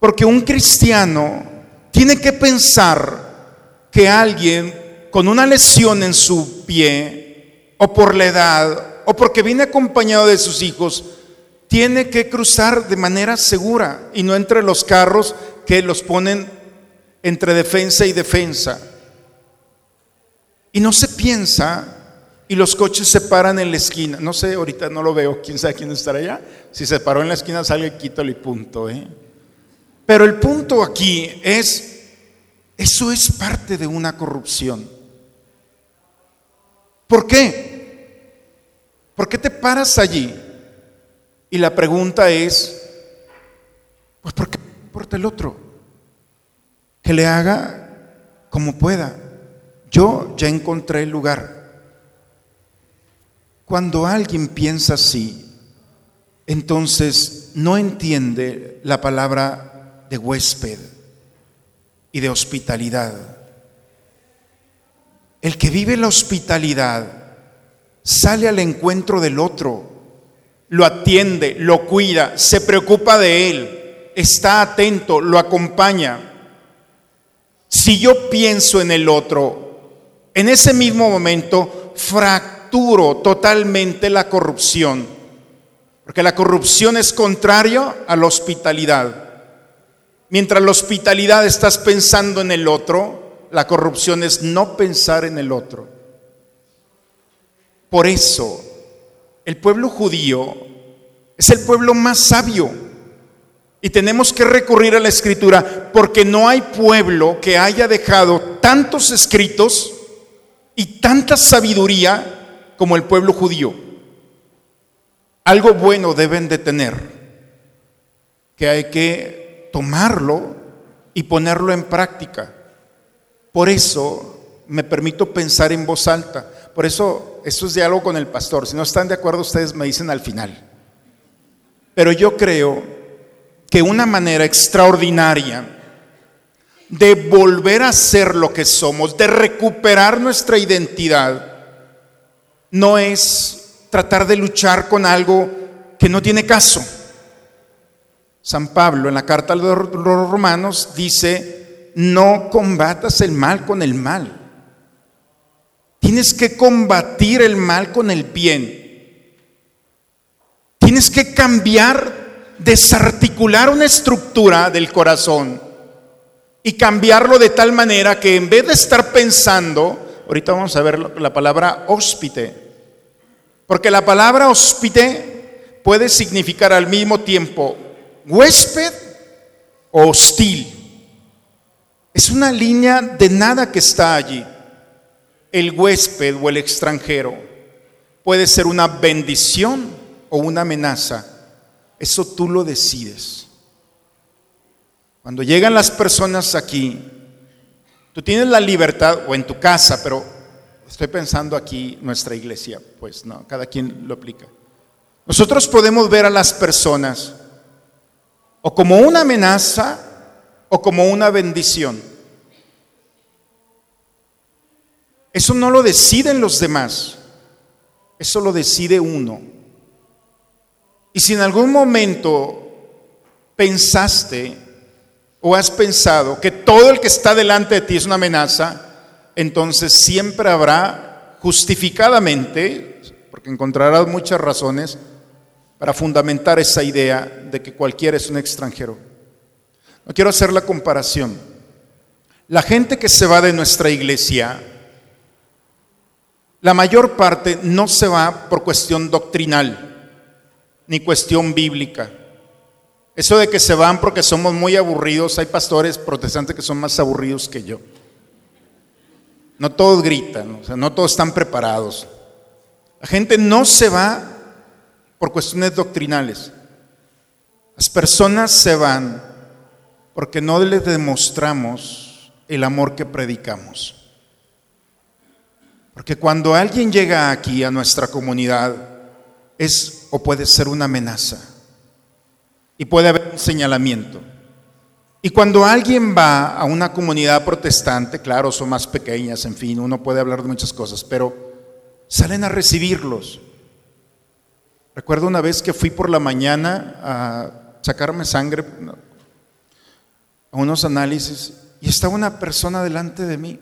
Porque un cristiano tiene que pensar que alguien con una lesión en su pie, o por la edad, o porque viene acompañado de sus hijos, tiene que cruzar de manera segura y no entre los carros que los ponen entre defensa y defensa. Y no se piensa y los coches se paran en la esquina. No sé, ahorita no lo veo, quién sabe quién estará allá. Si se paró en la esquina, sale, quítalo y punto. ¿eh? Pero el punto aquí es, eso es parte de una corrupción. ¿Por qué? ¿Por qué te paras allí? Y la pregunta es, pues ¿por qué importa el otro? Que le haga como pueda. Yo ya encontré el lugar. Cuando alguien piensa así, entonces no entiende la palabra de huésped y de hospitalidad. El que vive la hospitalidad sale al encuentro del otro, lo atiende, lo cuida, se preocupa de él, está atento, lo acompaña. Si yo pienso en el otro, en ese mismo momento fracturo totalmente la corrupción, porque la corrupción es contrario a la hospitalidad. Mientras la hospitalidad estás pensando en el otro, la corrupción es no pensar en el otro. Por eso, el pueblo judío es el pueblo más sabio. Y tenemos que recurrir a la escritura porque no hay pueblo que haya dejado tantos escritos y tanta sabiduría como el pueblo judío. Algo bueno deben de tener, que hay que tomarlo y ponerlo en práctica. Por eso me permito pensar en voz alta. Por eso, esto es diálogo con el pastor. Si no están de acuerdo, ustedes me dicen al final. Pero yo creo que una manera extraordinaria de volver a ser lo que somos, de recuperar nuestra identidad, no es tratar de luchar con algo que no tiene caso. San Pablo en la carta a los romanos dice, no combatas el mal con el mal. Tienes que combatir el mal con el bien. Tienes que cambiar, desarticular una estructura del corazón y cambiarlo de tal manera que en vez de estar pensando, ahorita vamos a ver la palabra hóspite, porque la palabra hóspite puede significar al mismo tiempo huésped o hostil. Es una línea de nada que está allí. El huésped o el extranjero puede ser una bendición o una amenaza, eso tú lo decides. Cuando llegan las personas aquí, tú tienes la libertad, o en tu casa, pero estoy pensando aquí nuestra iglesia, pues no, cada quien lo aplica. Nosotros podemos ver a las personas o como una amenaza o como una bendición. Eso no lo deciden los demás, eso lo decide uno. Y si en algún momento pensaste o has pensado que todo el que está delante de ti es una amenaza, entonces siempre habrá justificadamente, porque encontrarás muchas razones para fundamentar esa idea de que cualquiera es un extranjero. No quiero hacer la comparación. La gente que se va de nuestra iglesia, la mayor parte no se va por cuestión doctrinal ni cuestión bíblica. Eso de que se van porque somos muy aburridos, hay pastores protestantes que son más aburridos que yo. No todos gritan, o sea, no todos están preparados. La gente no se va por cuestiones doctrinales. Las personas se van porque no les demostramos el amor que predicamos. Porque cuando alguien llega aquí a nuestra comunidad, es o puede ser una amenaza. Y puede haber un señalamiento. Y cuando alguien va a una comunidad protestante, claro, son más pequeñas, en fin, uno puede hablar de muchas cosas, pero salen a recibirlos. Recuerdo una vez que fui por la mañana a sacarme sangre, a unos análisis, y estaba una persona delante de mí.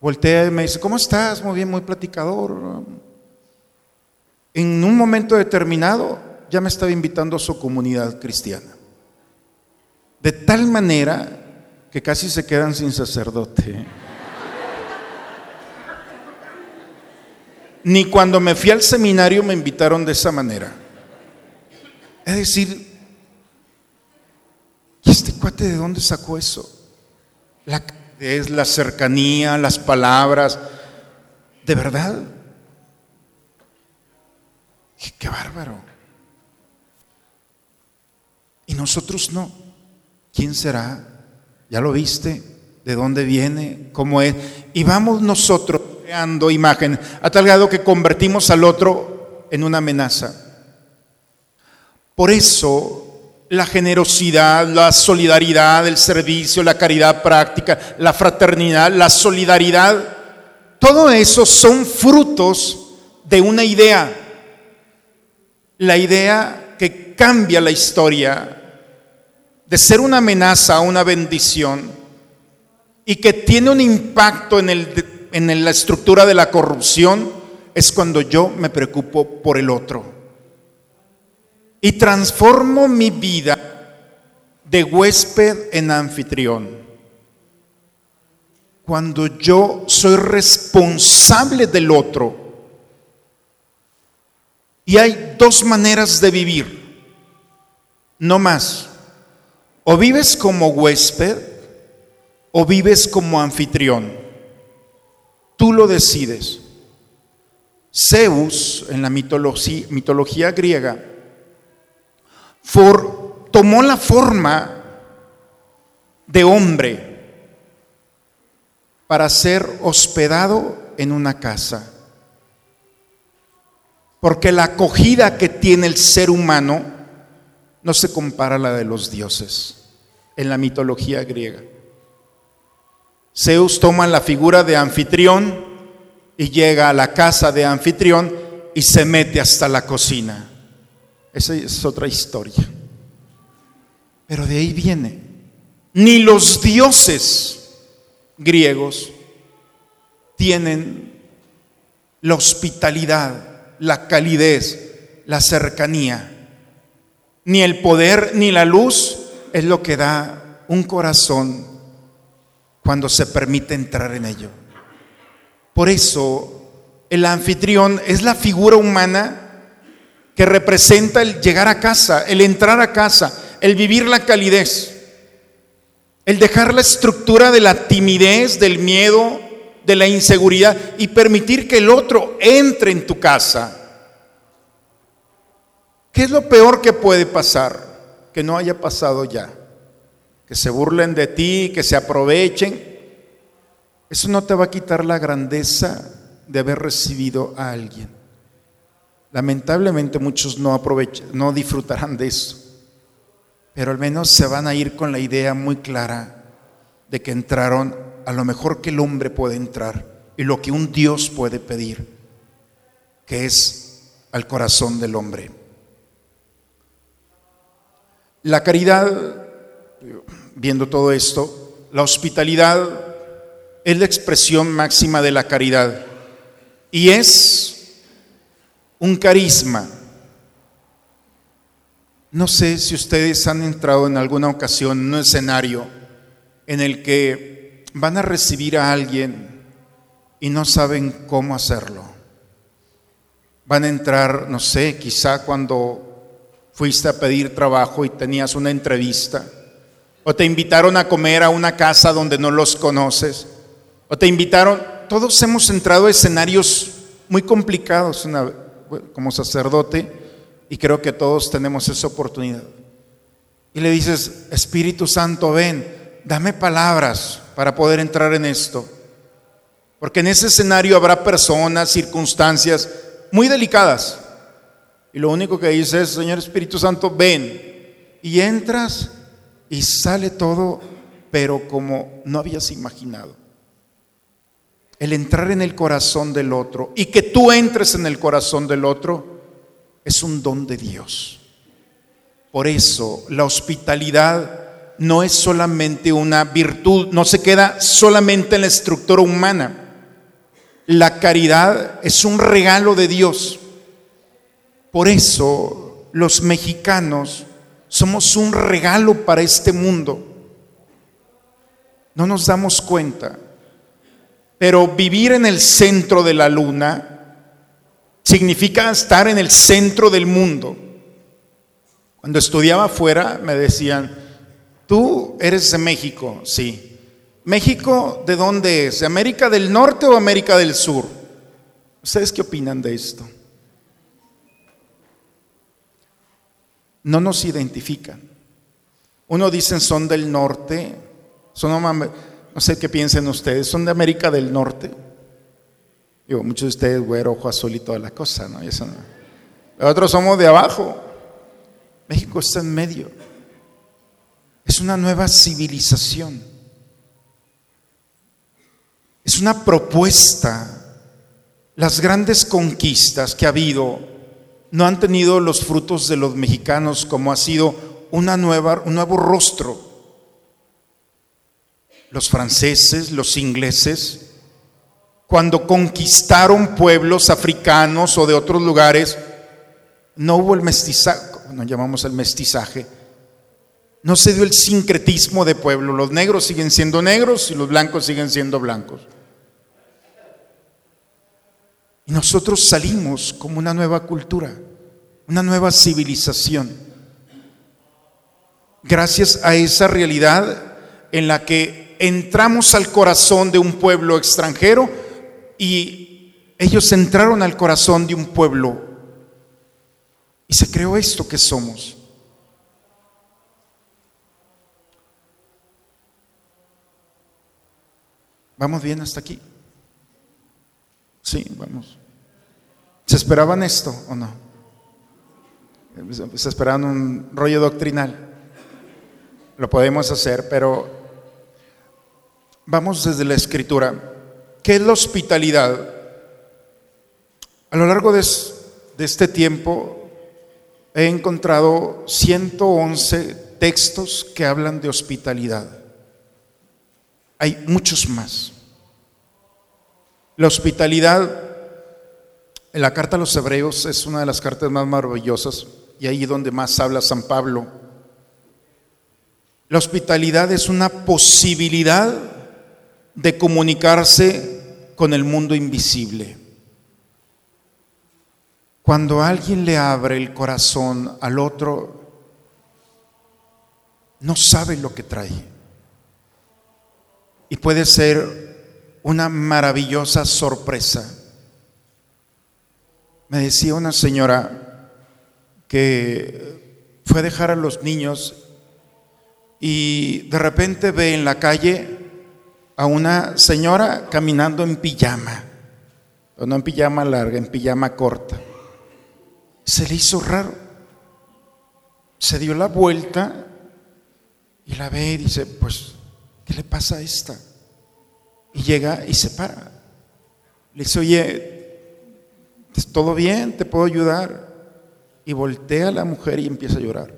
Voltea y me dice, ¿cómo estás? Muy bien, muy platicador. En un momento determinado ya me estaba invitando a su comunidad cristiana. De tal manera que casi se quedan sin sacerdote. Ni cuando me fui al seminario me invitaron de esa manera. Es decir, ¿y este cuate de dónde sacó eso? La, es la cercanía, las palabras. ¿De verdad? Qué bárbaro. Y nosotros no. ¿Quién será? ¿Ya lo viste? ¿De dónde viene? ¿Cómo es? Y vamos nosotros creando imagen a tal grado que convertimos al otro en una amenaza. Por eso la generosidad, la solidaridad, el servicio, la caridad práctica, la fraternidad, la solidaridad, todo eso son frutos de una idea. La idea que cambia la historia de ser una amenaza a una bendición y que tiene un impacto en, el, en la estructura de la corrupción es cuando yo me preocupo por el otro y transformo mi vida de huésped en anfitrión. Cuando yo soy responsable del otro. Y hay dos maneras de vivir, no más. O vives como huésped o vives como anfitrión. Tú lo decides. Zeus, en la mitología, griega, tomó la forma de hombre para ser hospedado en una casa. Porque la acogida que tiene el ser humano no se compara a la de los dioses en la mitología griega. Zeus toma la figura de anfitrión y llega a la casa de anfitrión y se mete hasta la cocina. Esa es otra historia. Pero de ahí viene. Ni los dioses griegos tienen la hospitalidad, la calidez, la cercanía. Ni el poder ni la luz es lo que da un corazón cuando se permite entrar en ello. Por eso el anfitrión es la figura humana que representa el llegar a casa, el entrar a casa, el vivir la calidez, el dejar la estructura de la timidez, del miedo, de la inseguridad y permitir que el otro entre en tu casa. ¿Qué es lo peor que puede pasar? Que no haya pasado ya. Que se burlen de ti, que se aprovechen. Eso no te va a quitar la grandeza de haber recibido a alguien. Lamentablemente muchos no no disfrutarán de eso, pero al menos se van a ir con la idea muy clara de que entraron a lo mejor que el hombre puede entrar y lo que un Dios puede pedir, que es al corazón del hombre. La caridad, viendo todo esto, la hospitalidad es la expresión máxima de la caridad y es un carisma. No sé si ustedes han entrado en alguna ocasión en un escenario en el que van a recibir a alguien y no saben cómo hacerlo. Van a entrar, no sé, quizá cuando fuiste a pedir trabajo y tenías una entrevista, o te invitaron a comer a una casa donde no los conoces, o te invitaron, todos hemos entrado a escenarios muy complicados una, como sacerdote y creo que todos tenemos esa oportunidad. Y le dices, Espíritu Santo, ven, dame palabras para poder entrar en esto. Porque en ese escenario habrá personas, circunstancias muy delicadas. Y lo único que dices es, Señor Espíritu Santo, ven. Y entras y sale todo, pero como no habías imaginado el entrar en el corazón del otro y que tú entres en el corazón del otro es un don de Dios. Por eso la hospitalidad no es solamente una virtud, no se queda solamente en la estructura humana. La caridad es un regalo de Dios. Por eso los mexicanos somos un regalo para este mundo. No nos damos cuenta. Pero vivir en el centro de la luna significa estar en el centro del mundo. Cuando estudiaba afuera me decían, tú eres de México, sí. ¿México de dónde es? ¿De América del Norte o América del Sur? ¿Ustedes qué opinan de esto? No nos identifican. Uno dicen son del norte, son, no sé qué piensen ustedes, son de América del Norte. Digo, muchos de ustedes, güero, ojo azul y toda la cosa, ¿no? Y eso no. Otros somos de abajo. México está en medio. Es una nueva civilización. Es una propuesta. Las grandes conquistas que ha habido no han tenido los frutos de los mexicanos como ha sido una nueva, un nuevo rostro. Los franceses, los ingleses, cuando conquistaron pueblos africanos o de otros lugares, no hubo el mestizaje, no llamamos el mestizaje, no se dio el sincretismo de pueblo. Los negros siguen siendo negros y los blancos siguen siendo blancos. Y nosotros salimos como una nueva cultura, una nueva civilización. Gracias a esa realidad en la que entramos al corazón de un pueblo extranjero y ellos entraron al corazón de un pueblo y se creó esto que somos. ¿Vamos bien hasta aquí? Sí, vamos. ¿Se esperaban esto o no? Se esperaban un rollo doctrinal. Lo podemos hacer, pero vamos desde la escritura. ¿Qué es la hospitalidad? A lo largo de, de este tiempo he encontrado 111 textos que hablan de hospitalidad. Hay muchos más. La hospitalidad en la carta a los hebreos es una de las cartas más maravillosas y ahí donde más habla San Pablo. La hospitalidad es una posibilidad de comunicarse con el mundo invisible. Cuando alguien le abre el corazón al otro, no sabe lo que trae. Y puede ser una maravillosa sorpresa me decía una señora que fue a dejar a los niños y de repente ve en la calle a una señora caminando en pijama, no en pijama larga, en pijama corta. Se le hizo raro. Se dio la vuelta y la ve y dice, pues, ¿qué le pasa a esta? Y llega y se para. Le dice, oye, ¿todo bien? ¿Te puedo ayudar? Y voltea a la mujer y empieza a llorar.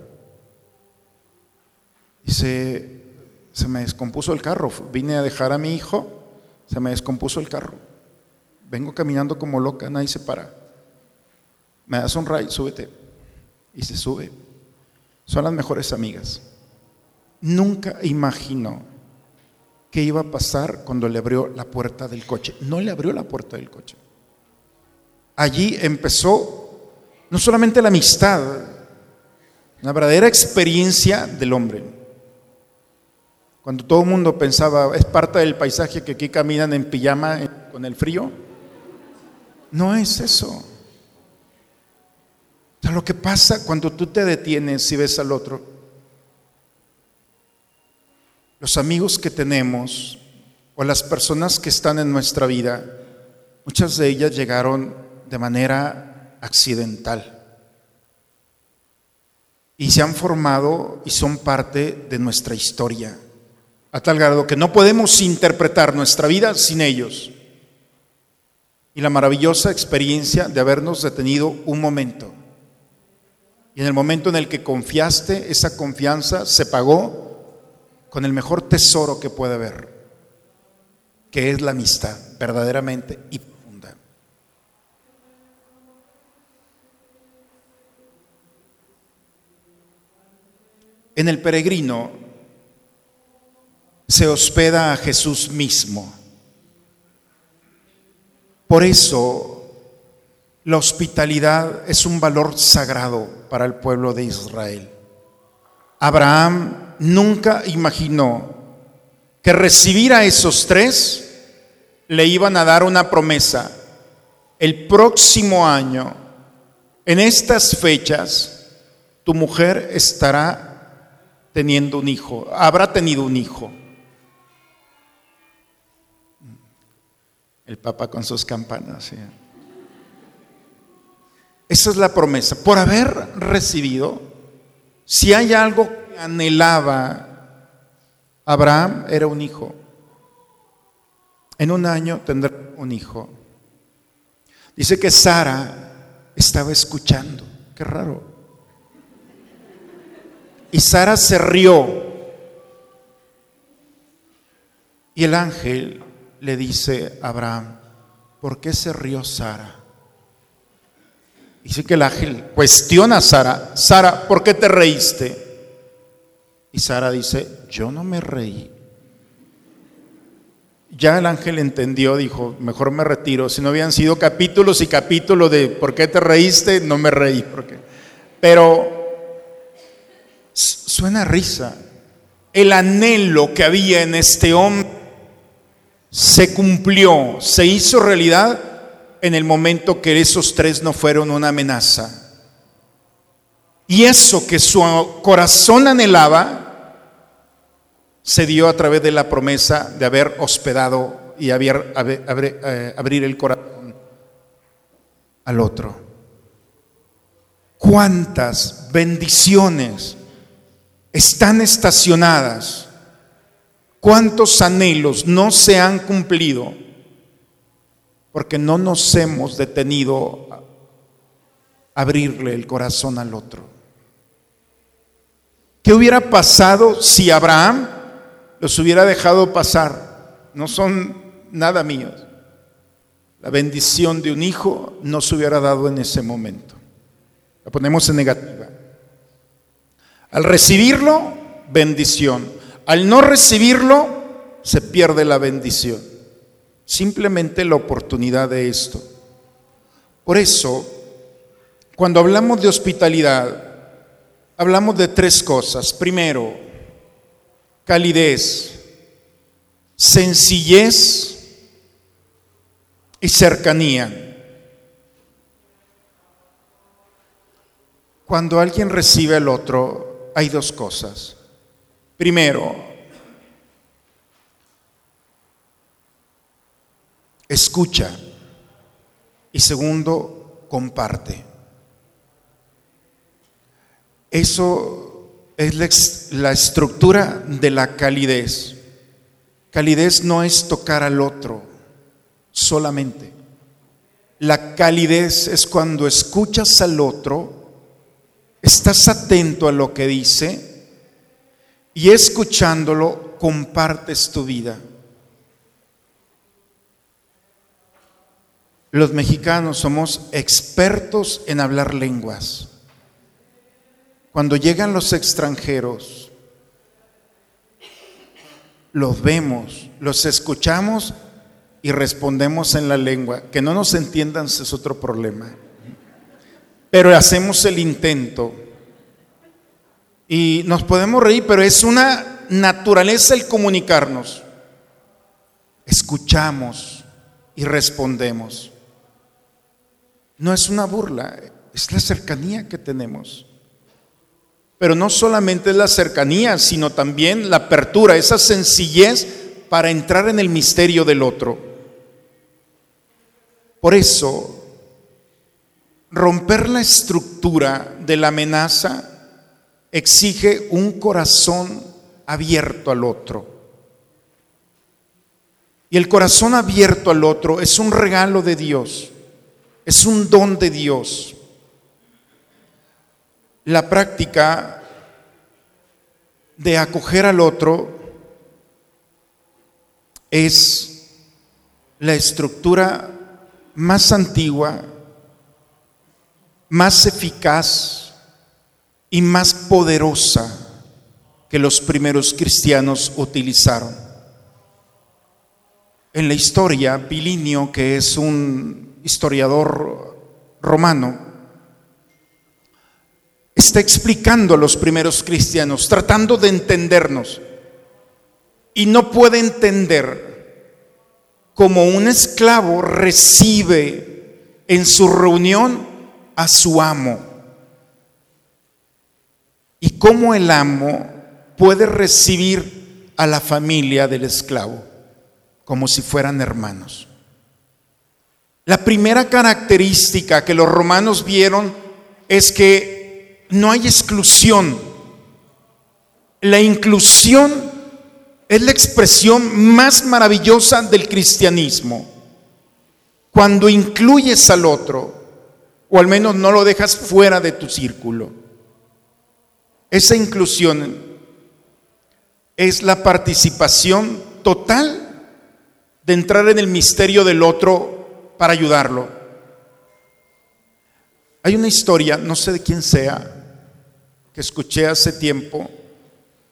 Dice, se me descompuso el carro, vine a dejar a mi hijo, se me descompuso el carro. Vengo caminando como loca, nadie se para. Me das un ray, súbete. Y se sube. Son las mejores amigas. Nunca imaginó qué iba a pasar cuando le abrió la puerta del coche. No le abrió la puerta del coche allí empezó no solamente la amistad, una verdadera experiencia del hombre. Cuando todo el mundo pensaba, es parte del paisaje que aquí caminan en pijama con el frío, no es eso. O sea, lo que pasa cuando tú te detienes y ves al otro, los amigos que tenemos o las personas que están en nuestra vida, muchas de ellas llegaron de manera accidental. Y se han formado y son parte de nuestra historia, a tal grado que no podemos interpretar nuestra vida sin ellos. Y la maravillosa experiencia de habernos detenido un momento. Y en el momento en el que confiaste, esa confianza se pagó con el mejor tesoro que puede haber, que es la amistad, verdaderamente y profunda. En el peregrino se hospeda a Jesús mismo. Por eso la hospitalidad es un valor sagrado para el pueblo de Israel. Abraham nunca imaginó que recibir a esos tres le iban a dar una promesa. El próximo año, en estas fechas, tu mujer estará teniendo un hijo, habrá tenido un hijo. El Papa con sus campanas. Esa es la promesa. Por haber recibido, si hay algo que anhelaba Abraham, era un hijo. En un año tendrá un hijo. Dice que Sara estaba escuchando. Qué raro. Y Sara se rió. Y el ángel le dice Abraham, ¿por qué se rió Sara? Dice que el ángel cuestiona a Sara, Sara, ¿por qué te reíste? Y Sara dice, yo no me reí. Ya el ángel entendió, dijo, mejor me retiro. Si no habían sido capítulos y capítulos de ¿por qué te reíste? No me reí. Porque... Pero suena risa. El anhelo que había en este hombre se cumplió, se hizo realidad en el momento que esos tres no fueron una amenaza. Y eso que su corazón anhelaba se dio a través de la promesa de haber hospedado y eh, abrir el corazón al otro. ¿Cuántas bendiciones están estacionadas? ¿Cuántos anhelos no se han cumplido? porque no nos hemos detenido a abrirle el corazón al otro. ¿Qué hubiera pasado si Abraham los hubiera dejado pasar? No son nada míos. La bendición de un hijo no se hubiera dado en ese momento. La ponemos en negativa. Al recibirlo, bendición. Al no recibirlo, se pierde la bendición simplemente la oportunidad de esto. Por eso, cuando hablamos de hospitalidad, hablamos de tres cosas. Primero, calidez, sencillez y cercanía. Cuando alguien recibe al otro, hay dos cosas. Primero, escucha y segundo, comparte. Eso es la, estructura de la calidez. Calidez no es tocar al otro solamente. La calidez es cuando escuchas al otro, estás atento a lo que dice y escuchándolo compartes tu vida. Los mexicanos somos expertos en hablar lenguas. Cuando llegan los extranjeros, los vemos, los escuchamos y respondemos en la lengua. Que no nos entiendan es otro problema. Pero hacemos el intento. Y nos podemos reír, pero es una naturaleza el comunicarnos. Escuchamos y respondemos. No es una burla, es la cercanía que tenemos. Pero no solamente es la cercanía, sino también la apertura, esa sencillez para entrar en el misterio del otro. Por eso, romper la estructura de la amenaza exige un corazón abierto al otro. Y el corazón abierto al otro es un regalo de Dios. Es un don de Dios. La práctica de acoger al otro es la estructura más antigua, más eficaz y más poderosa que los primeros cristianos utilizaron. En la historia, Pilinio, que es un historiador romano, está explicando a los primeros cristianos, tratando de entendernos, y no puede entender cómo un esclavo recibe en su reunión a su amo, cómo el amo puede recibir a la familia del esclavo como si fueran hermanos. La primera característica que los romanos vieron es que no hay exclusión. La inclusión es la expresión más maravillosa del cristianismo. Cuando incluyes al otro, o al menos no lo dejas fuera de tu círculo. Esa inclusión es la participación total de entrar en el misterio del otro para ayudarlo. Hay una historia, no sé de quién sea, que escuché hace tiempo,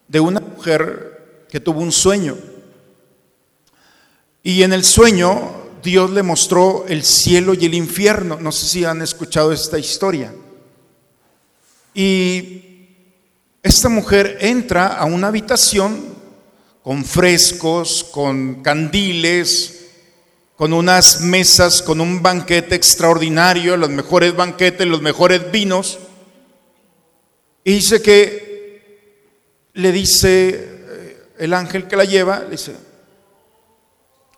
de una mujer que tuvo un sueño. Y en el sueño Dios le mostró el cielo y el infierno. No sé si han escuchado esta historia. Y esta mujer entra a una habitación con frescos, con candiles, con unas mesas, con un banquete extraordinario, los mejores banquetes, los mejores vinos. Y dice que le dice eh, el ángel que la lleva, le dice,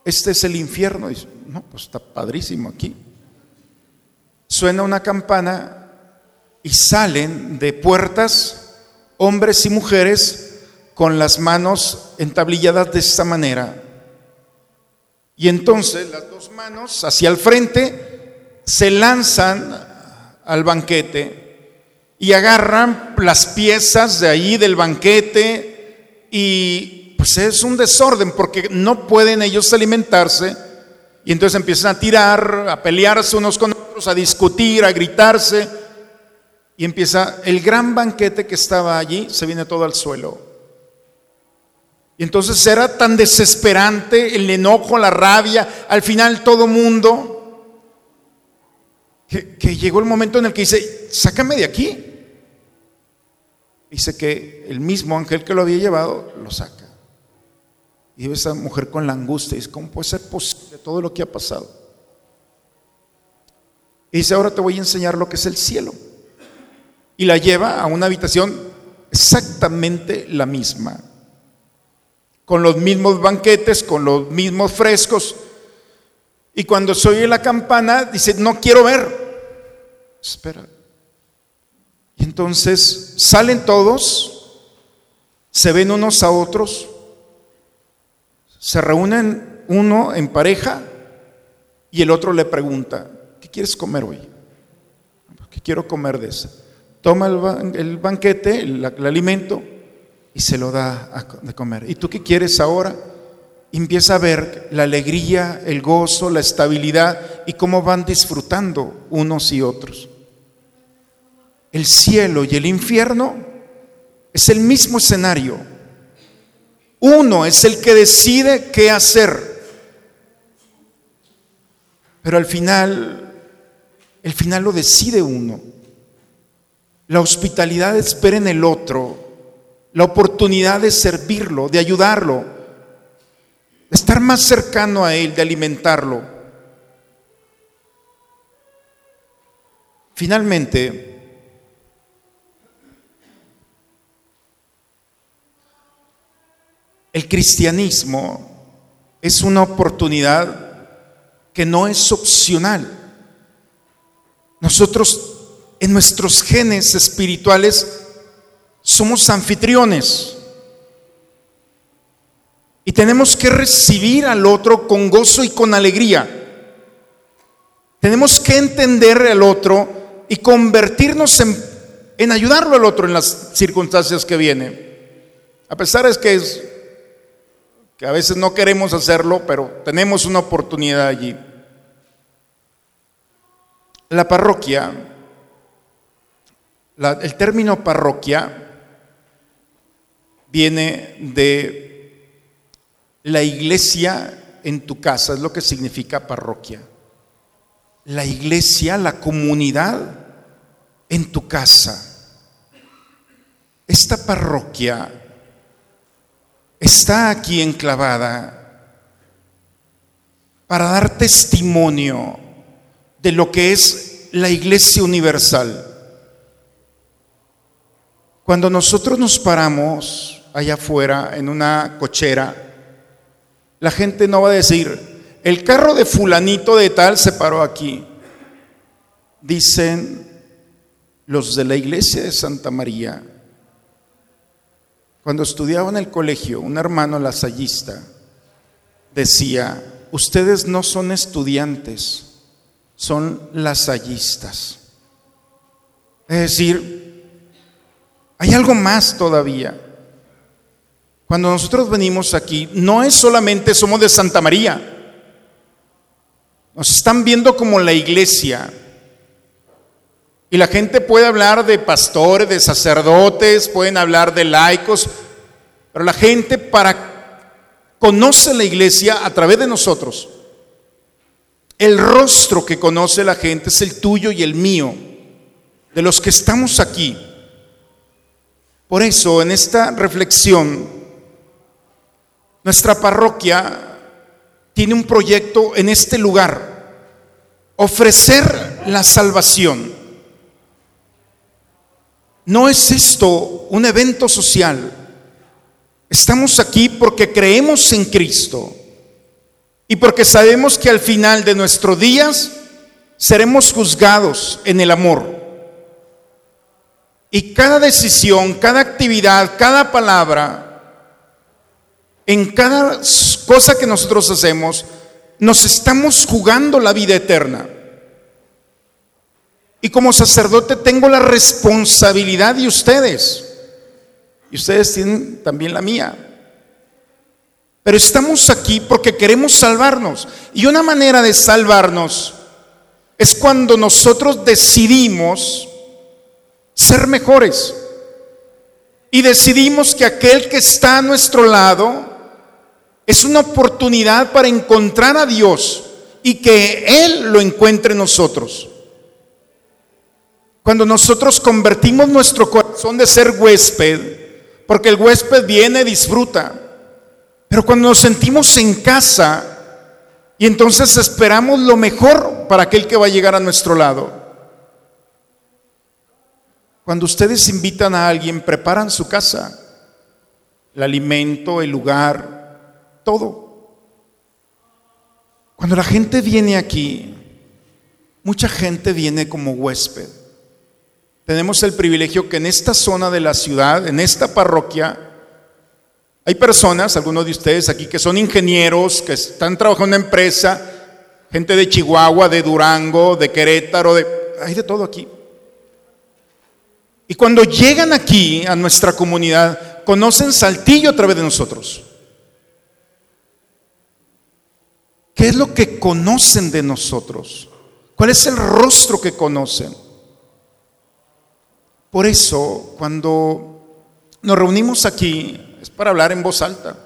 este es el infierno. Dice, no, pues está padrísimo aquí. Suena una campana y salen de puertas hombres y mujeres con las manos entablilladas de esta manera. Y entonces las dos manos hacia el frente se lanzan al banquete y agarran las piezas de ahí del banquete y pues es un desorden porque no pueden ellos alimentarse y entonces empiezan a tirar, a pelearse unos con otros, a discutir, a gritarse y empieza el gran banquete que estaba allí, se viene todo al suelo. Y entonces era tan desesperante el enojo, la rabia, al final todo mundo, que, llegó el momento en el que dice, sácame de aquí. Dice que el mismo ángel que lo había llevado lo saca. Y ve esa mujer con la angustia dice, ¿cómo puede ser posible todo lo que ha pasado? Y dice, ahora te voy a enseñar lo que es el cielo y la lleva a una habitación exactamente la misma, con los mismos banquetes, con los mismos frescos. Y cuando se oye la campana, dice, no quiero ver. Espera. Y entonces salen todos, se ven unos a otros, se reúnen uno en pareja y el otro le pregunta, ¿qué quieres comer hoy? ¿Qué quiero comer de esa? Toma el, banquete, el, alimento, y se lo da de comer. ¿Y tú qué quieres ahora? empieza a ver la alegría, el gozo, la estabilidad y cómo van disfrutando unos y otros. El cielo y el infierno es el mismo escenario. Uno es el que decide qué hacer. Pero al final, el final lo decide uno. La hospitalidad espera en el otro, la oportunidad de servirlo, de ayudarlo, de estar más cercano a él, de alimentarlo. Finalmente, el cristianismo es una oportunidad que no es opcional. Nosotros en nuestros genes espirituales somos anfitriones. Y tenemos que recibir al otro con gozo y con alegría. Tenemos que entender al otro y convertirnos en, en ayudarlo al otro en las circunstancias que vienen. A pesar de es, que a veces no queremos hacerlo, pero tenemos una oportunidad allí. La parroquia, el término parroquia viene de la iglesia en tu casa, es lo que significa parroquia. La iglesia, la comunidad en tu casa. Esta parroquia está aquí enclavada para dar testimonio de lo que es la iglesia universal. Cuando nosotros nos paramos allá afuera en una cochera, la gente no va a decir, el carro de fulanito de tal se paró aquí. Dicen los de la iglesia de Santa María, cuando estudiaba en el colegio, un hermano lasallista decía, ustedes no son estudiantes, son lasallistas. Es decir, hay algo más todavía. Cuando nosotros venimos aquí, no es solamente somos de Santa María, nos están viendo como la iglesia, y la gente puede hablar de pastores, de sacerdotes, pueden hablar de laicos, pero la gente para conoce la iglesia a través de nosotros. El rostro que conoce la gente es el tuyo y el mío, de los que estamos aquí. Por eso, en esta reflexión, nuestra parroquia tiene un proyecto en este lugar, ofrecer la salvación. No es esto un evento social. Estamos aquí porque creemos en Cristo y porque sabemos que al final de nuestros días seremos juzgados en el amor. Y cada decisión, cada actividad, cada palabra, en cada cosa que nosotros hacemos, nos estamos jugando la vida eterna. Y como sacerdote tengo la responsabilidad de ustedes. Y ustedes tienen también la mía. Pero estamos aquí porque queremos salvarnos. Y una manera de salvarnos es cuando nosotros decidimos ser mejores. Y decidimos que aquel que está a nuestro lado es una oportunidad para encontrar a Dios y que Él lo encuentre en nosotros. Cuando nosotros convertimos nuestro corazón de ser huésped, porque el huésped viene, disfruta, pero cuando nos sentimos en casa y entonces esperamos lo mejor para aquel que va a llegar a nuestro lado. Cuando ustedes invitan a alguien, preparan su casa, el alimento, el lugar, todo. Cuando la gente viene aquí, mucha gente viene como huésped tenemos el privilegio que en esta zona de la ciudad, en esta parroquia, hay personas, algunos de ustedes aquí, que son ingenieros, que están trabajando en una empresa, gente de Chihuahua, de Durango, de Querétaro, de, hay de todo aquí. Y cuando llegan aquí a nuestra comunidad, conocen Saltillo a través de nosotros. ¿Qué es lo que conocen de nosotros? ¿Cuál es el rostro que conocen? Por eso, cuando nos reunimos aquí, es para hablar en voz alta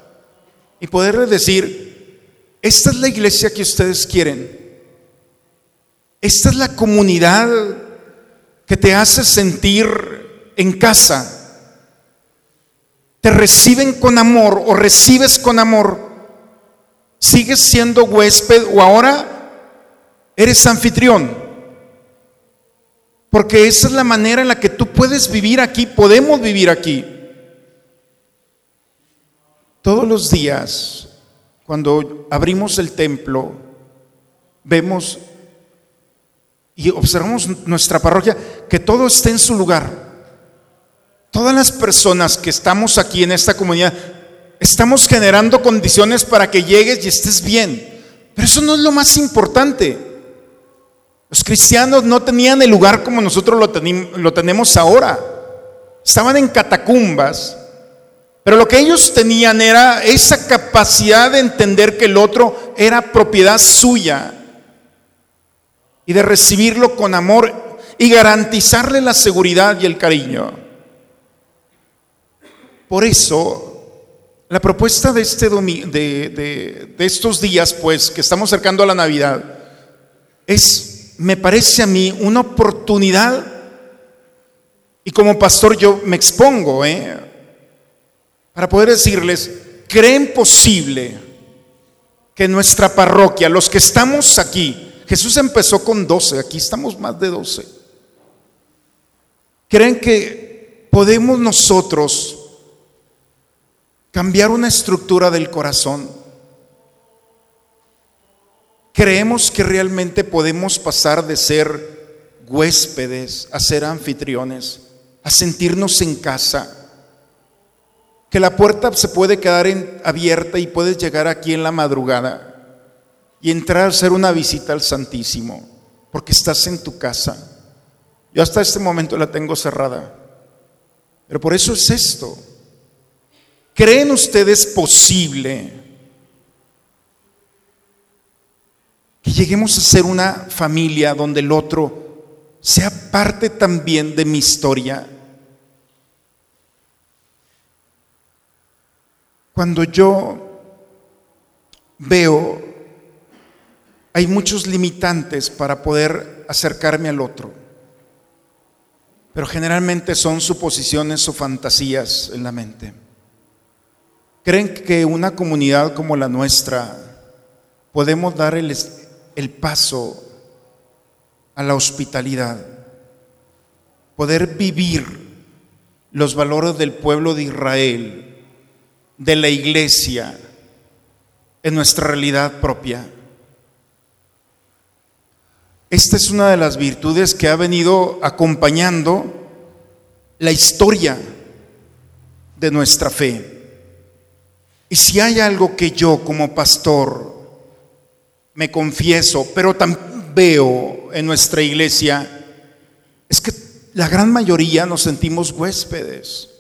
y poderles decir, esta es la iglesia que ustedes quieren. Esta es la comunidad que te hace sentir en casa. Te reciben con amor o recibes con amor. Sigues siendo huésped o ahora eres anfitrión. Porque esa es la manera en la que tú puedes vivir aquí, podemos vivir aquí. Todos los días, cuando abrimos el templo, vemos y observamos nuestra parroquia, que todo esté en su lugar. Todas las personas que estamos aquí en esta comunidad, estamos generando condiciones para que llegues y estés bien. Pero eso no es lo más importante. Los cristianos no tenían el lugar como nosotros lo, tenemos ahora. Estaban en catacumbas Pero lo que ellos tenían era esa capacidad de entender que el otro era propiedad suya y de recibirlo con amor y garantizarle la seguridad y el cariño. Por eso, la propuesta de, este de, de estos días, pues, que estamos acercando a la Navidad, es, me parece a mí, una oportunidad, y como pastor yo me expongo, ¿eh? para poder decirles, ¿creen posible que nuestra parroquia, los que estamos aquí, Jesús empezó con 12, aquí estamos más de 12, ¿creen que podemos nosotros cambiar una estructura del corazón? ¿Creemos que realmente podemos pasar de ser huéspedes a ser anfitriones, a sentirnos en casa? que la puerta se puede quedar abierta y puedes llegar aquí en la madrugada y entrar a hacer una visita al Santísimo, porque estás en tu casa. Yo hasta este momento la tengo cerrada, pero por eso es esto. ¿Creen ustedes posible que lleguemos a ser una familia donde el otro sea parte también de mi historia? Cuando yo veo, hay muchos limitantes para poder acercarme al otro, pero generalmente son suposiciones o fantasías en la mente. ¿Creen que una comunidad como la nuestra podemos dar el, el paso a la hospitalidad? Poder vivir los valores del pueblo de Israel de la iglesia en nuestra realidad propia. Esta es una de las virtudes que ha venido acompañando la historia de nuestra fe. Y si hay algo que yo como pastor me confieso, pero también veo en nuestra iglesia, es que la gran mayoría nos sentimos huéspedes.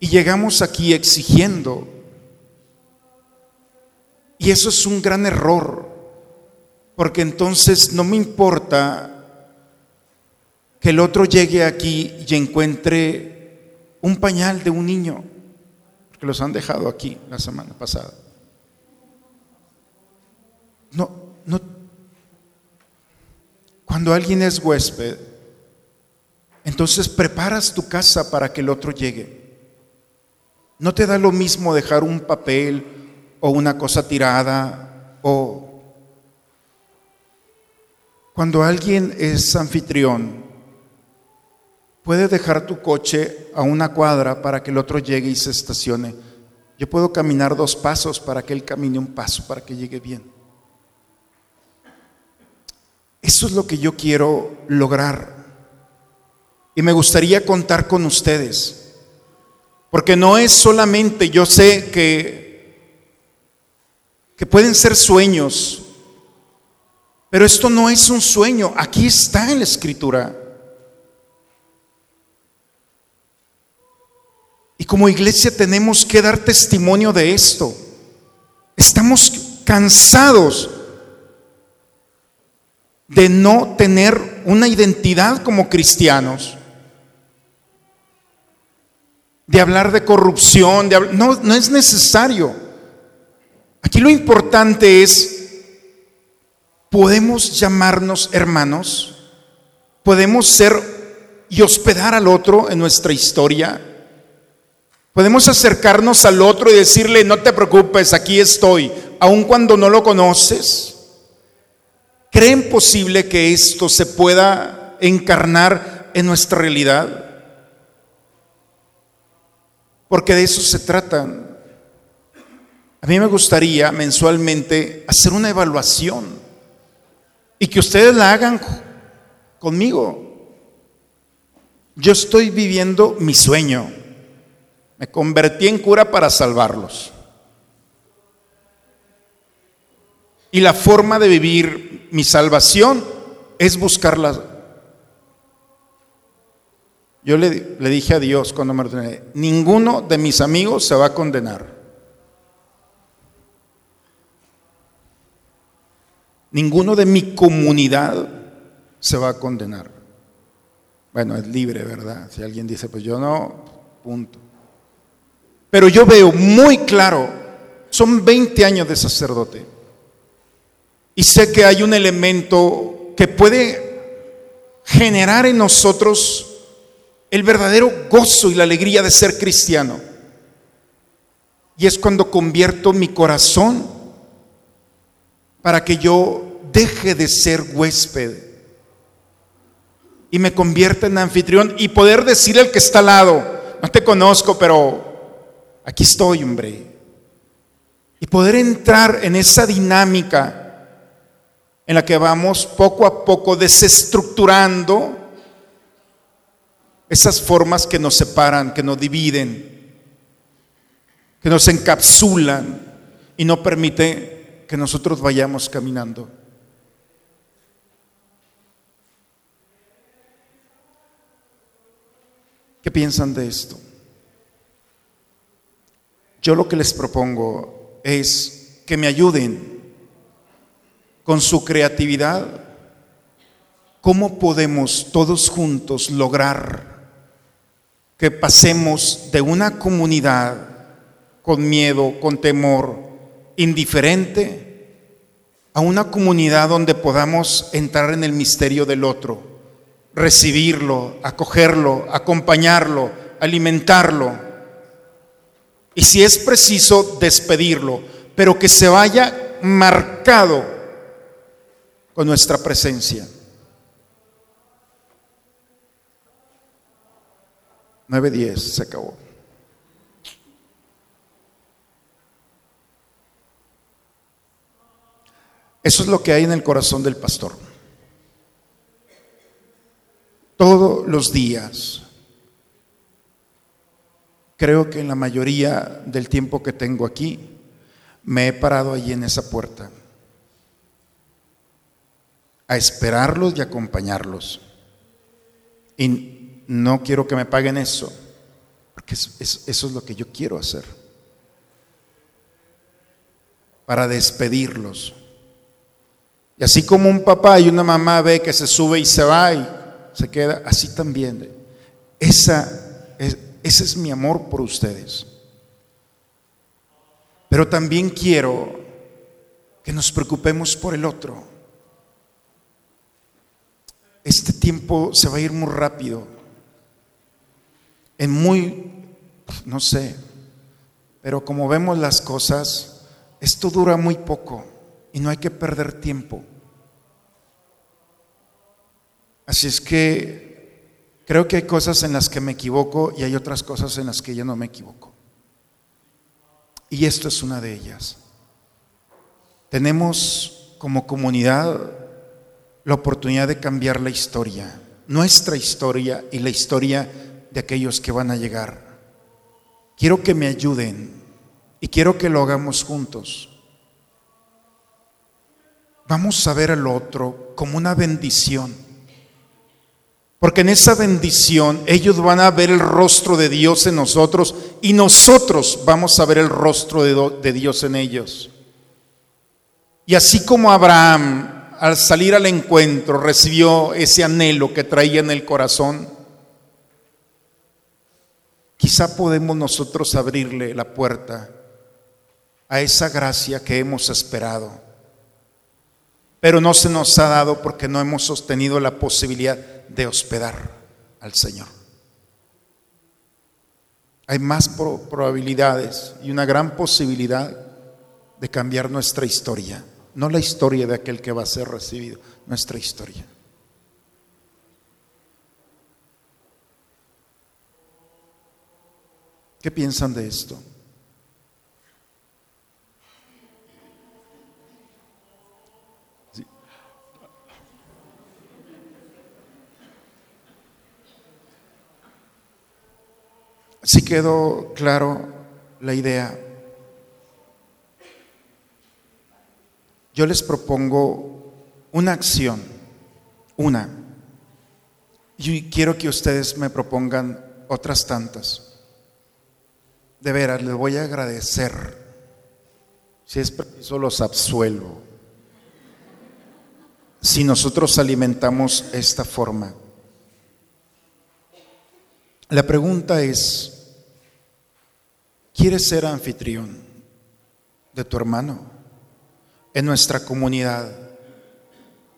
Y llegamos aquí exigiendo. Y eso es un gran error, porque entonces no me importa que el otro llegue aquí y encuentre un pañal de un niño, porque los han dejado aquí la semana pasada. No, no. Cuando alguien es huésped, entonces preparas tu casa para que el otro llegue. ¿No te da lo mismo dejar un papel o una cosa tirada o cuando alguien es anfitrión, puede dejar tu coche a una cuadra para que el otro llegue y se estacione. Yo puedo caminar dos pasos para que él camine un paso, para que llegue bien. Eso es lo que yo quiero lograr. Y me gustaría contar con ustedes. Porque no es solamente, yo sé que, que pueden ser sueños, pero esto no es un sueño, aquí está en la escritura. Y como iglesia tenemos que dar testimonio de esto. Estamos cansados de no tener una identidad como cristianos de hablar de corrupción, de no, no es necesario. Aquí lo importante es, podemos llamarnos hermanos, podemos ser y hospedar al otro en nuestra historia, podemos acercarnos al otro y decirle, no te preocupes, aquí estoy, aun cuando no lo conoces. ¿Creen posible que esto se pueda encarnar en nuestra realidad? porque de eso se trata. A mí me gustaría mensualmente hacer una evaluación y que ustedes la hagan conmigo. Yo estoy viviendo mi sueño. Me convertí en cura para salvarlos. Y la forma de vivir mi salvación es buscarla Yo le, dije a Dios cuando me ordené, ninguno de mis amigos se va a condenar. Ninguno de mi comunidad se va a condenar. Bueno, es libre, ¿verdad? Si alguien dice, pues yo no, punto. Pero yo veo muy claro, son 20 años de sacerdote, y sé que hay un elemento que puede generar en nosotros el verdadero gozo y la alegría de ser cristiano. Y es cuando convierto mi corazón para que yo deje de ser huésped y me convierta en anfitrión y poder decirle al que está al lado, no te conozco, pero aquí estoy, hombre. Y poder entrar en esa dinámica en la que vamos poco a poco desestructurando esas formas que nos separan, que nos dividen, que nos encapsulan y no permite que nosotros vayamos caminando. ¿Qué piensan de esto? Yo lo que les propongo es que me ayuden con su creatividad. ¿Cómo podemos todos juntos lograr que pasemos de una comunidad con miedo, con temor, indiferente, a una comunidad donde podamos entrar en el misterio del otro? recibirlo, acogerlo, acompañarlo, alimentarlo. Y si es preciso, despedirlo, pero que se vaya marcado con nuestra presencia. 9.10, se acabó. Eso es lo que hay en el corazón del pastor todos los días. Creo que en la mayoría del tiempo que tengo aquí, me he parado allí en esa puerta a esperarlos y acompañarlos. Y no quiero que me paguen eso, porque eso, eso es lo que yo quiero hacer. Para despedirlos. Y así como un papá y una mamá ve que se sube y se va y se queda así también. Esa, ese es mi amor por ustedes. Pero también quiero que nos preocupemos por el otro. Este tiempo se va a ir muy rápido. En muy, no sé, pero como vemos las cosas, esto dura muy poco y no hay que perder tiempo. Así es que creo que hay cosas en las que me equivoco y hay otras cosas en las que yo no me equivoco. Y esto es una de ellas. Tenemos como comunidad la oportunidad de cambiar la historia, nuestra historia y la historia de aquellos que van a llegar. Quiero que me ayuden y quiero que lo hagamos juntos. Vamos a ver al otro como una bendición porque en esa bendición ellos van a ver el rostro de Dios en nosotros y nosotros vamos a ver el rostro de, Dios en ellos. Y así como Abraham al salir al encuentro recibió ese anhelo que traía en el corazón, quizá podemos nosotros abrirle la puerta a esa gracia que hemos esperado. Pero no se nos ha dado porque no hemos sostenido la posibilidad de hospedar al Señor. Hay más probabilidades y una gran posibilidad de cambiar nuestra historia, no la historia de aquel que va a ser recibido, nuestra historia. ¿Qué piensan de esto? Si quedó claro la idea, yo les propongo una acción, una, Y quiero que ustedes me propongan otras tantas. De veras, les voy a agradecer. Si es preciso, los absuelvo. Si nosotros alimentamos esta forma. La pregunta es, ¿quieres ser anfitrión de tu hermano en nuestra comunidad,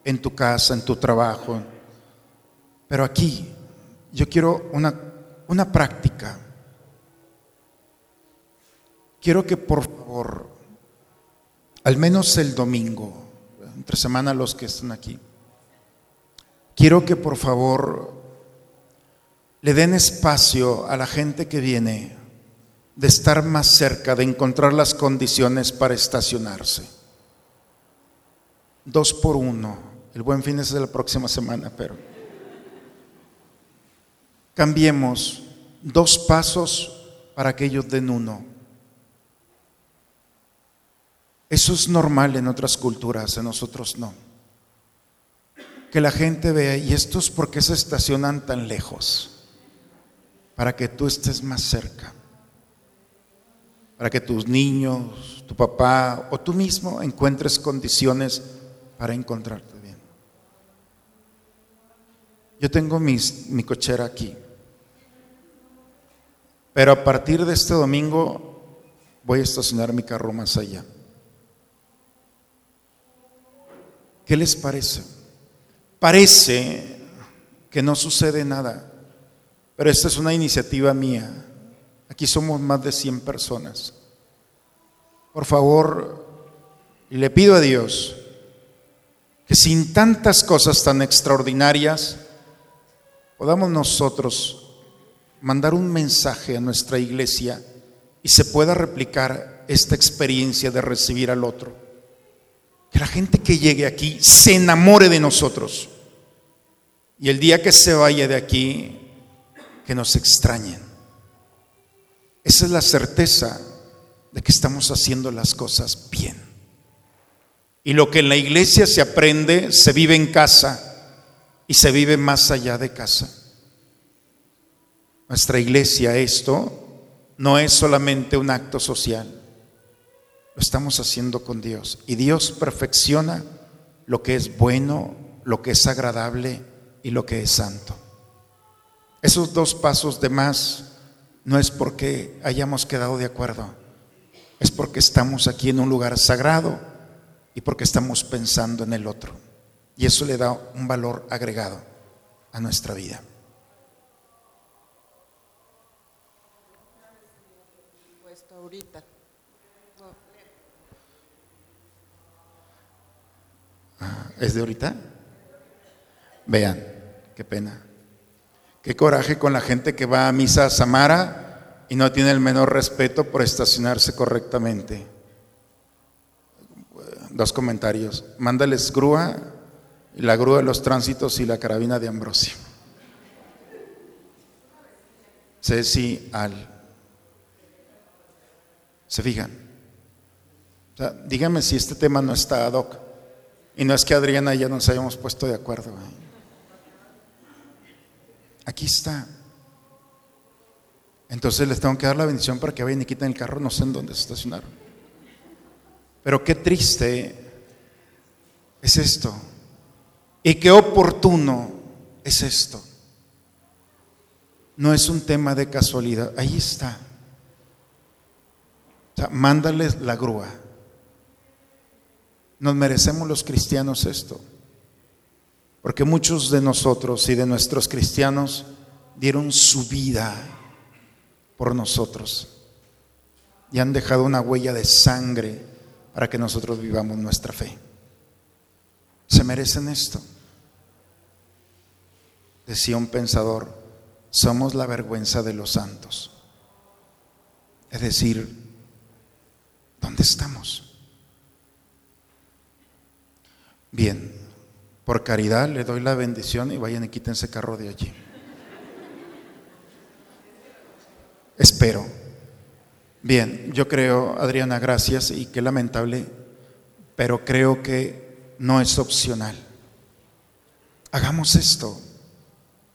en tu casa, en tu trabajo? Pero aquí yo quiero una, una práctica. Quiero que por favor, al menos el domingo, entre semana los que están aquí, quiero que por favor le den espacio a la gente que viene de estar más cerca, de encontrar las condiciones para estacionarse. Dos por uno. El buen fin es de la próxima semana, pero cambiemos dos pasos para que ellos den uno. Eso es normal en otras culturas, en nosotros no. Que la gente vea, ¿y estos por qué se estacionan tan lejos? para que tú estés más cerca, para que tus niños, tu papá o tú mismo encuentres condiciones para encontrarte bien. Yo tengo mi cochera aquí, pero a partir de este domingo voy a estacionar mi carro más allá. ¿Qué les parece? Parece que no sucede nada. Pero esta es una iniciativa mía. Aquí somos más de 100 personas. Por favor, le pido a Dios que sin tantas cosas tan extraordinarias podamos nosotros mandar un mensaje a nuestra iglesia y se pueda replicar esta experiencia de recibir al otro. Que la gente que llegue aquí se enamore de nosotros. Y el día que se vaya de aquí, que nos extrañen. Esa es la certeza de que estamos haciendo las cosas bien. Y lo que en la iglesia se aprende, se vive en casa y se vive más allá de casa. Nuestra iglesia, esto no es solamente un acto social, lo estamos haciendo con Dios. Y Dios perfecciona lo que es bueno, lo que es agradable y lo que es santo. Esos dos pasos de más no es porque hayamos quedado de acuerdo, es porque estamos aquí en un lugar sagrado y porque estamos pensando en el otro. Y eso le da un valor agregado a nuestra vida. Ah, ¿Es de ahorita? Vean, qué pena. Qué coraje con la gente que va a misa a Samara y no tiene el menor respeto por estacionarse correctamente. Dos comentarios. Mándales grúa, y la grúa de los tránsitos y la carabina de Ambrosio. Ceci al. ¿Se fijan? dígame si este tema no está ad hoc. Y no es que Adriana y ya nos hayamos puesto de acuerdo. Aquí está. Entonces les tengo que dar la bendición para que vayan y quiten el carro, no sé en dónde se estacionaron. Pero qué triste es esto. Y qué oportuno es esto. No es un tema de casualidad, ahí está. O mándales la grúa. Nos merecemos los cristianos esto. Porque muchos de nosotros y de nuestros cristianos dieron su vida por nosotros y han dejado una huella de sangre para que nosotros vivamos nuestra fe. Se merecen esto. Decía un pensador, somos la vergüenza de los santos. Es decir, ¿dónde estamos? Bien, por caridad le doy la bendición y vayan y quítense carro de allí. Espero. Bien, yo creo, Adriana, gracias y qué lamentable, pero creo que no es opcional. Hagamos esto.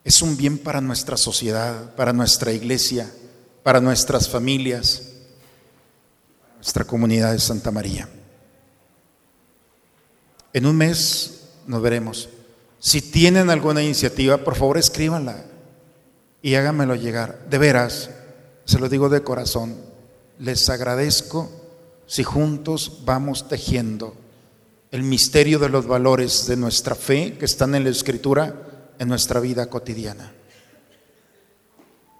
es un bien para nuestra sociedad, para nuestra iglesia, para nuestras familias, nuestra comunidad de Santa María. En un mes nos veremos. Si tienen alguna iniciativa, por favor escríbanla y háganmelo llegar. De veras, se lo digo de corazón, les agradezco si juntos vamos tejiendo el misterio de los valores de nuestra fe que están en la Escritura en nuestra vida cotidiana.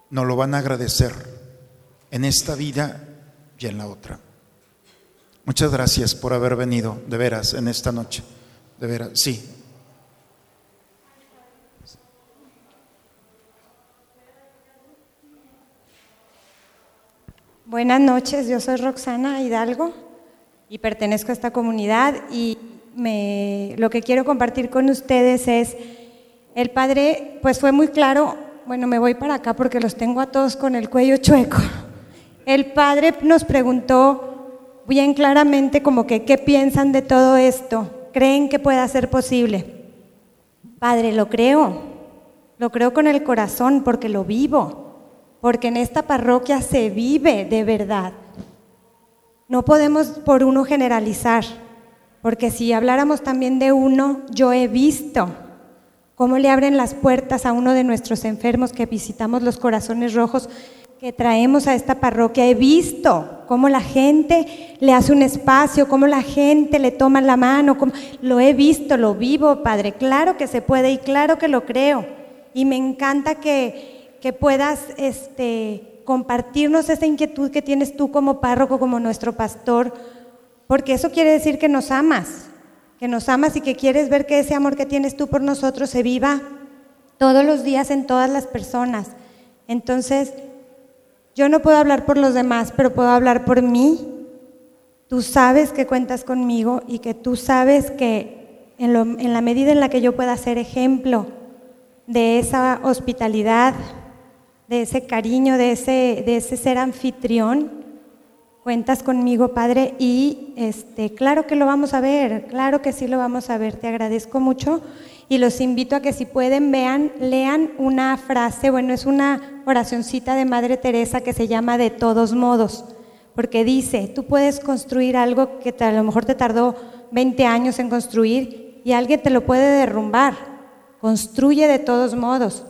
Nos lo van a agradecer en esta vida y en la otra. Muchas gracias por haber venido, de veras, en esta noche. De veras, sí, Buenas noches, yo soy Roxana Hidalgo y pertenezco a esta comunidad y me, lo que quiero compartir con ustedes es, el padre pues fue muy claro, bueno me voy para acá porque los tengo a todos con el cuello chueco, el padre nos preguntó bien claramente como que qué piensan de todo esto, creen que pueda ser posible. Padre, lo creo, lo creo con el corazón porque lo vivo porque en esta parroquia se vive de verdad. No podemos por uno generalizar, porque si habláramos también de uno, yo he visto cómo le abren las puertas a uno de nuestros enfermos que visitamos los corazones rojos que traemos a esta parroquia. He visto cómo la gente le hace un espacio, cómo la gente le toma la mano, lo he visto, lo vivo, Padre. Claro que se puede y claro que lo creo. Y me encanta que que puedas este, compartirnos esa inquietud que tienes tú como párroco, como nuestro pastor, porque eso quiere decir que nos amas, que nos amas y que quieres ver que ese amor que tienes tú por nosotros se viva todos los días en todas las personas. Entonces, yo no puedo hablar por los demás, pero puedo hablar por mí. Tú sabes que cuentas conmigo y que tú sabes que en, la medida en la que yo pueda ser ejemplo de esa hospitalidad, de ese cariño, de ese, de ese ser anfitrión. Cuentas conmigo, Padre, y este, claro que lo vamos a ver, claro que sí lo vamos a ver. Te agradezco mucho y los invito a que si pueden vean, lean una frase, bueno, es una oracioncita de Madre Teresa que se llama de todos modos, porque dice, tú puedes construir algo que a lo mejor te tardó 20 años en construir y alguien te lo puede derrumbar. Construye de todos modos.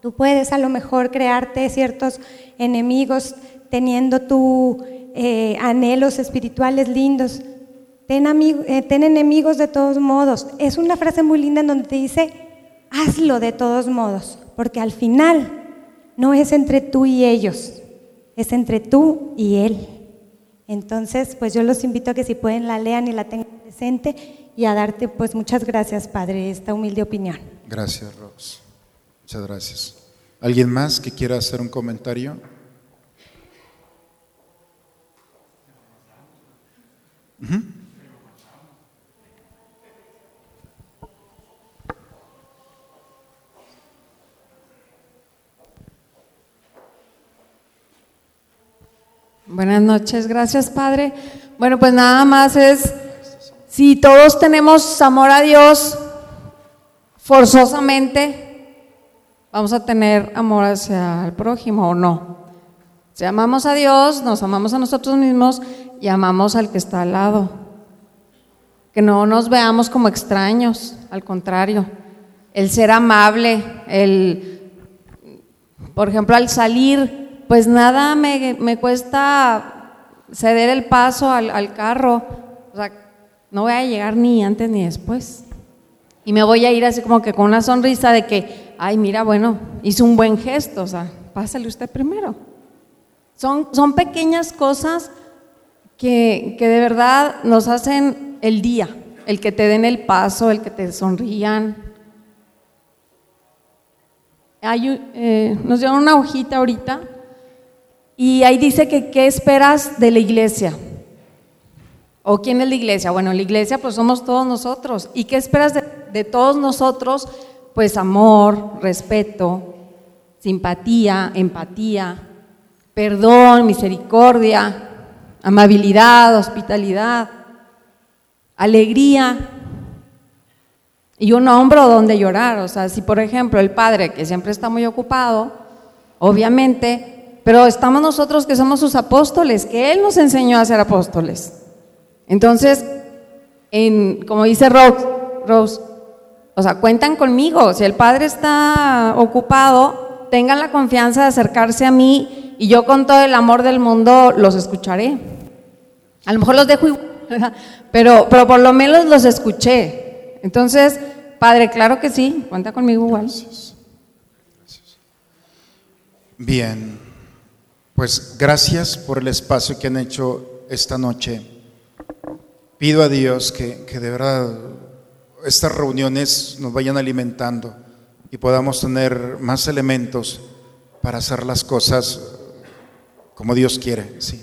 Tú puedes a lo mejor crearte ciertos enemigos teniendo tu eh, anhelos espirituales lindos. Ten, eh, ten enemigos de todos modos. Es una frase muy linda en donde te dice, hazlo de todos modos, porque al final no es entre tú y ellos, es entre tú y Él. Entonces, pues yo los invito a que si pueden la lean y la tengan presente y a darte pues muchas gracias, Padre, esta humilde opinión. Gracias, Rox. Muchas gracias. ¿Alguien más que quiera hacer un comentario? Buenas noches, gracias Padre. Bueno, pues nada más es, si todos tenemos amor a Dios, forzosamente vamos a tener amor hacia el prójimo o no. Si amamos a Dios, nos amamos a nosotros mismos y amamos al que está al lado. Que no nos veamos como extraños, al contrario. El ser amable, el, por ejemplo, al salir, pues nada me, me cuesta ceder el paso al, al carro. O sea, no voy a llegar ni antes ni después. Y me voy a ir así como que con una sonrisa de que ay, mira, bueno, hizo un buen gesto, o sea, pásale usted primero. Son, son pequeñas cosas que, que de verdad nos hacen el día, el que te den el paso, el que te sonrían. Hay, eh, nos dieron una hojita ahorita y ahí dice que qué esperas de la iglesia. ¿O quién es la iglesia? Bueno, la iglesia pues somos todos nosotros. ¿Y qué esperas de, todos nosotros? pues amor, respeto, simpatía, empatía, perdón, misericordia, amabilidad, hospitalidad, alegría. y un hombro donde llorar. O sea, si por ejemplo el padre, que siempre está muy ocupado, obviamente, pero estamos nosotros que somos sus apóstoles, que él nos enseñó a ser apóstoles. Entonces, en, como dice Rose, Rose, o sea, cuentan conmigo. Si el padre está ocupado, tengan la confianza de acercarse a mí y yo con todo el amor del mundo los escucharé. A lo mejor los dejo igual, pero, pero por lo menos los escuché. Entonces, padre, claro que sí, cuenta conmigo igual. Bien, pues gracias por el espacio que han hecho esta noche. Pido a Dios que, que de verdad estas reuniones nos vayan alimentando y podamos tener más elementos para hacer las cosas como Dios quiere. Sí.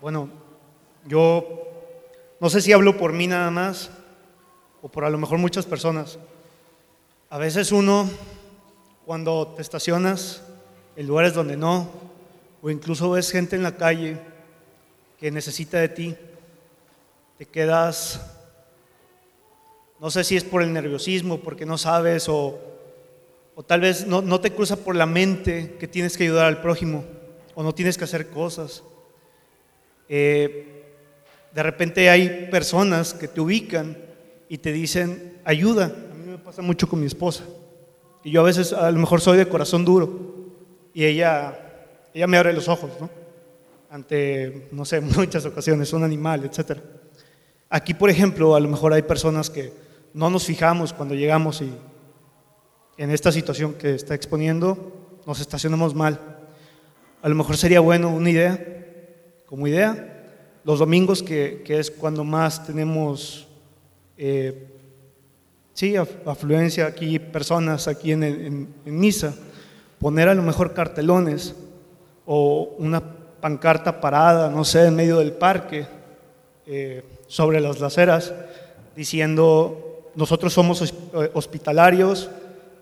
Bueno, yo no sé si hablo por mí nada más o por a lo mejor muchas personas. A veces uno, cuando te estacionas en lugares donde no, o incluso ves gente en la calle que necesita de ti, te quedas, no sé si es por el nerviosismo, porque no sabes, o, o tal vez no, no, te cruza por la mente que tienes que ayudar al prójimo, o no tienes que hacer cosas. Eh, de repente hay personas que te ubican y te dicen, ayuda. A mí me pasa mucho con mi esposa. Y yo a veces a lo mejor soy de corazón duro. Y ella, ella me abre los ojos, ¿no? Ante, no sé, muchas ocasiones, un animal, etcétera. Aquí, por ejemplo, a lo mejor hay personas que no nos fijamos cuando llegamos y en esta situación que está exponiendo nos estacionamos mal. A lo mejor sería bueno una idea, como idea, los domingos, que, que es cuando más tenemos, eh, sí, afluencia aquí, personas aquí en, en, misa, poner a lo mejor cartelones o una pancarta parada, no sé, en medio del parque. Eh, sobre las laceras, diciendo, nosotros somos eh, hospitalarios,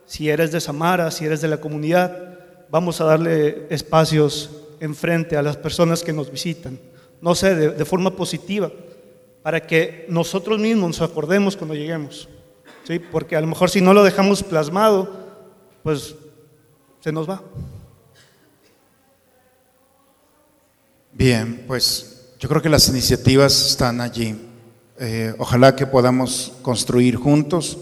si eres de Samara, si eres de la comunidad, vamos a darle espacios enfrente a las personas que nos visitan, no sé, de forma positiva, para que nosotros mismos nos acordemos cuando lleguemos, ¿sí? porque a lo mejor si no lo dejamos plasmado, pues se nos va. Bien, pues yo creo que las iniciativas están allí. Eh, ojalá que podamos construir juntos.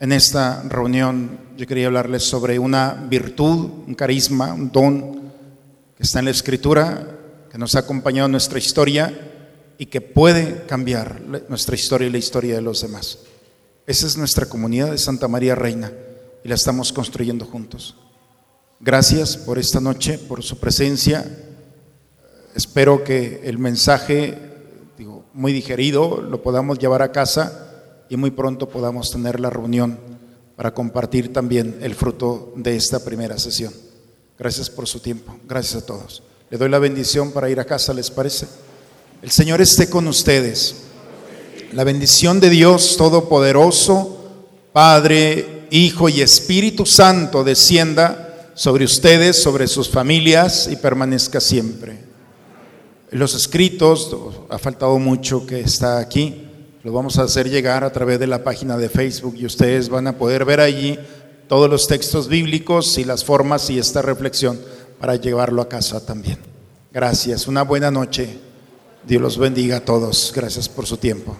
En esta reunión yo quería hablarles sobre una virtud, un carisma, un don que está en la escritura, que nos ha acompañado en nuestra historia y que puede cambiar nuestra historia y la historia de los demás. Esa es nuestra comunidad de Santa María Reina y la estamos construyendo juntos. Gracias por esta noche, por su presencia espero que el mensaje, digo, muy digerido, lo podamos llevar a casa y muy pronto podamos tener la reunión para compartir también el fruto de esta primera sesión. Gracias por su tiempo. Gracias a todos. Le doy la bendición para ir a casa, ¿les parece? El Señor esté con ustedes. La bendición de Dios Todopoderoso, Padre, Hijo y Espíritu Santo descienda sobre ustedes, sobre sus familias y permanezca siempre los escritos, ha faltado mucho que está aquí, lo vamos a hacer llegar a través de la página de Facebook y ustedes van a poder ver allí todos los textos bíblicos y las formas y esta reflexión para llevarlo a casa también. Gracias, una buena noche. Dios los bendiga a todos. Gracias por su tiempo.